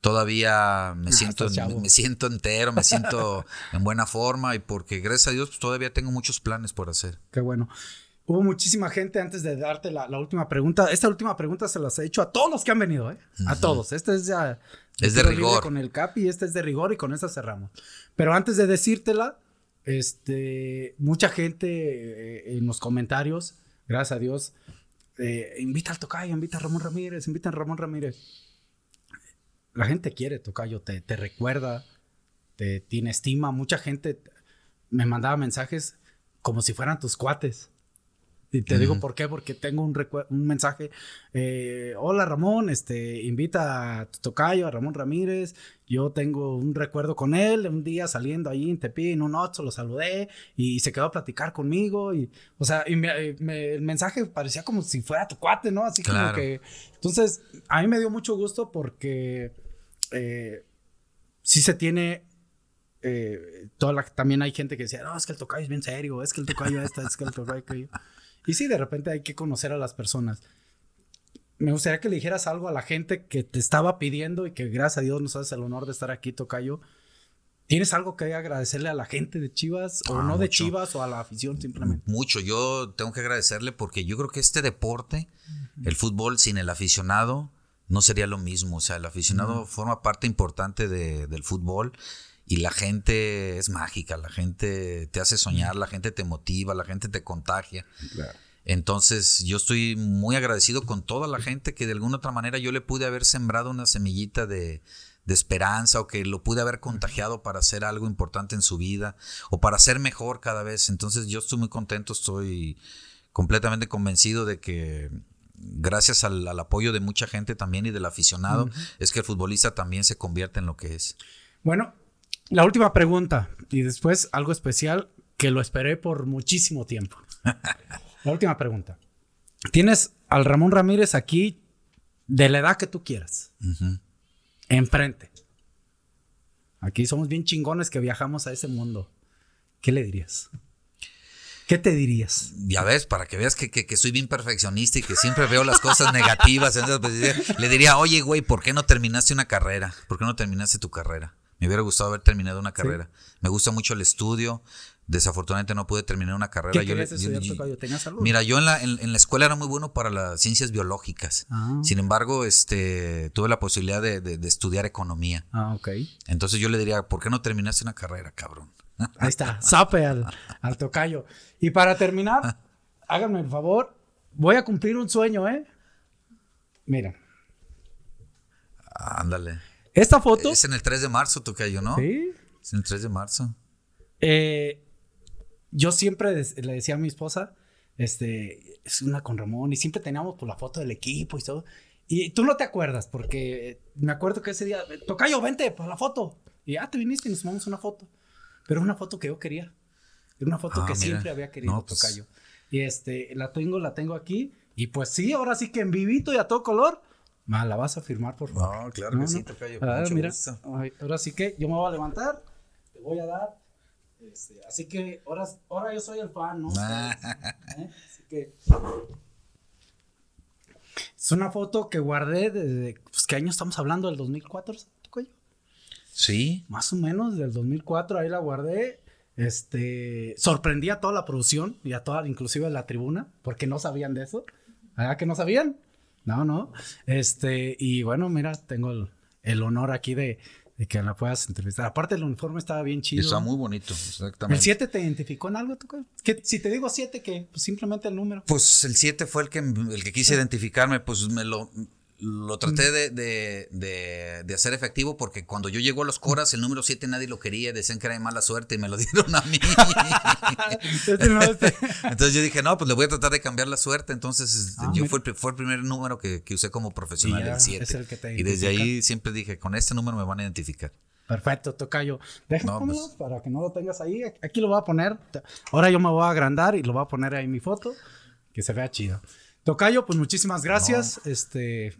todavía me siento, me, siento entero, me siento en buena forma y porque gracias a Dios pues, todavía tengo muchos planes por hacer. Qué bueno. Hubo muchísima gente antes de darte la, última pregunta. Esta última pregunta se las he hecho a todos los que han venido, ¿eh? A todos. Esta es ya. Es de rigor. Con el Capi, esta es de rigor y con esta cerramos. Pero antes de decírtela, este, mucha gente eh, en los comentarios, gracias a Dios, eh, invita al Tocayo, invita a Ramón Ramírez, invita a Ramón Ramírez. La gente quiere Tocayo, te, te recuerda, te tiene estima. Mucha gente me mandaba mensajes como si fueran tus cuates. Y te digo por qué, porque tengo un, un mensaje. Eh, Hola Ramón, este, invita a tu tocayo, a Ramón Ramírez. Yo tengo un recuerdo con él, un día saliendo ahí en Tepi, en un otro, lo saludé y se quedó a platicar conmigo. Y, o sea, y el mensaje parecía como si fuera tu cuate, ¿no? Así como que. Entonces, a mí me dio mucho gusto porque eh, sí se tiene eh, toda también hay gente que decía, no, es que el tocayo es bien serio, es que el tocayo esta, es que el tocayo aquello. Y sí, de repente hay que conocer a las personas. Me gustaría que le dijeras algo a la gente que te estaba pidiendo y que gracias a Dios nos haces el honor de estar aquí, Tocayo. ¿Tienes algo que agradecerle a la gente de Chivas o ah, no de Chivas o a la afición simplemente? Mucho, yo tengo que agradecerle porque yo creo que este deporte, el fútbol sin el aficionado, no sería lo mismo. O sea, el aficionado forma parte importante del fútbol y la gente es mágica, la gente te hace soñar, la gente te motiva, la gente te contagia. Entonces yo estoy muy agradecido con toda la gente que de alguna otra manera yo le pude haber sembrado una semillita de, esperanza o que lo pude haber contagiado para hacer algo importante en su vida o para ser mejor cada vez. Entonces yo estoy muy contento, estoy completamente convencido de que gracias al, apoyo de mucha gente también y del aficionado es que el futbolista también se convierte en lo que es. Bueno, la última pregunta y después algo especial que lo esperé por muchísimo tiempo. La última pregunta. Tienes al Ramón Ramírez aquí de la edad que tú quieras. Enfrente. Aquí somos bien chingones que viajamos a ese mundo. ¿Qué le dirías? ¿Qué te dirías? Ya ves, para que veas que, que, soy bien perfeccionista y que siempre veo las cosas negativas. Pues, le diría, oye, güey, ¿por qué no terminaste una carrera? ¿Por qué no terminaste tu carrera? Me hubiera gustado haber terminado una carrera. Me gusta mucho el estudio. Desafortunadamente no pude terminar una carrera. ¿Qué yo, estudiar, ¿Tenías algo? Mira, yo en la, en, la, escuela era muy bueno para las ciencias biológicas. Ah. Sin embargo, este, tuve la posibilidad de, estudiar economía. Ah, ok. Entonces yo le diría, ¿por qué no terminaste una carrera, cabrón? Ahí está, sape al, al tocayo. Y para terminar, háganme el favor, voy a cumplir un sueño, ¿eh? Mira. Ándale. Esta foto. Es en el 3 de marzo, Tocayo, ¿no? Sí. Es en el 3 de marzo. Eh, yo siempre le decía a mi esposa, este, es una con Ramón, y siempre teníamos por pues, la foto del equipo y todo. Y tú no te acuerdas, porque me acuerdo que ese día, Tocayo, vente por la foto. Y ya ah, te viniste y nos tomamos una foto. Pero una foto que yo quería. Era una foto ah, que siempre había querido, pues. Tocayo. Y este, la tengo, la tengo aquí. Y pues sí, ahora sí que en vivito y a todo color. Ma, ¿la vas a firmar, por favor? No, claro que sí, Tocayo. Ah, mira, ahora sí que yo me voy a levantar, te voy a dar. Este, así que ahora, ahora yo soy el fan, ¿no? ¿Eh? Así que. Es una foto que guardé desde. Pues, ¿Qué año estamos hablando? ¿Del 2004, Tocayo? Sí. Más o menos, del 2004, ahí la guardé. Este. Sorprendí a toda la producción y a toda, inclusive la tribuna, porque no sabían de eso. ¿Verdad que no sabían? No, no. Este, y bueno, mira, tengo el, honor aquí de, que la puedas entrevistar. Aparte, el uniforme estaba bien chido. Está muy bonito, exactamente. ¿El 7 te identificó en algo? ¿tú? si te digo 7, ¿qué? Pues simplemente el número. Pues el 7 fue el que, el que quise identificarme, pues me lo, lo traté de, de, de, de hacer efectivo porque cuando yo llego a los Coras, el número 7 nadie lo quería, decían que era de mala suerte y me lo dieron a mí. Este este- Entonces yo dije, no, pues le voy a tratar de cambiar la suerte. Entonces este, Ah, yo fue, fue el primer número que, que usé como profesional, el 7. es el que te Y desde ahí siempre dije, con este número me van a identificar. Perfecto, Tocayo. Déjame No, pues. para que no lo tengas ahí. Aquí lo voy a poner. Ahora yo me voy a agrandar y lo voy a poner ahí mi foto. Que se vea chido. Tocayo, pues muchísimas gracias. Este.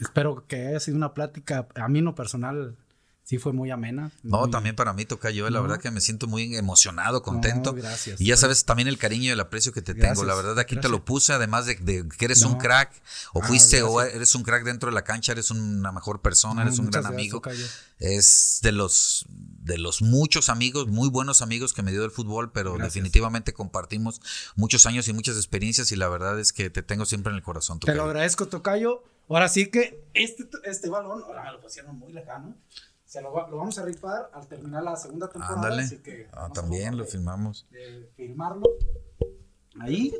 Espero que haya sido una plática. A mí en lo personal sí fue muy amena. No, muy- también para mí toca yo, la No. verdad que me siento muy emocionado, contento. No, gracias. Y ya sabes también el cariño y el aprecio que te Gracias, tengo. La verdad aquí te lo puse, además de, de que eres No. un crack, o Ah, fuiste, o eres un crack dentro de la cancha, eres una mejor persona, No, eres un gran amigo. Tocayo. Es de los de los muchos amigos, muy buenos amigos que me dio el fútbol, pero definitivamente compartimos muchos años y muchas experiencias y la verdad es que te tengo siempre en el corazón. Te lo Tocayo. agradezco, Tocayo. Ahora sí que este, este balón, ahora lo pusieron muy lejano. Se lo, va- lo vamos a rifar al terminar la segunda temporada. Ándale. Así que Ah, también lo de- filmamos. de firmarlo. Ahí.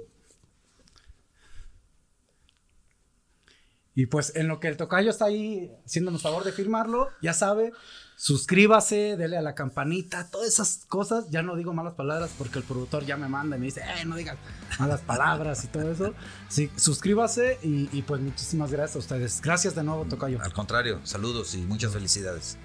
Y pues en lo que el tocayo está ahí haciéndonos favor de firmarlo, ya sabe, suscríbase, dele a la campanita, todas esas cosas. Ya no digo malas palabras porque el productor ya me manda y me dice, eh, no digas malas palabras y todo eso. Sí, suscríbase y, y pues muchísimas gracias a ustedes. Gracias de nuevo, tocayo. Al contrario, saludos y muchas felicidades.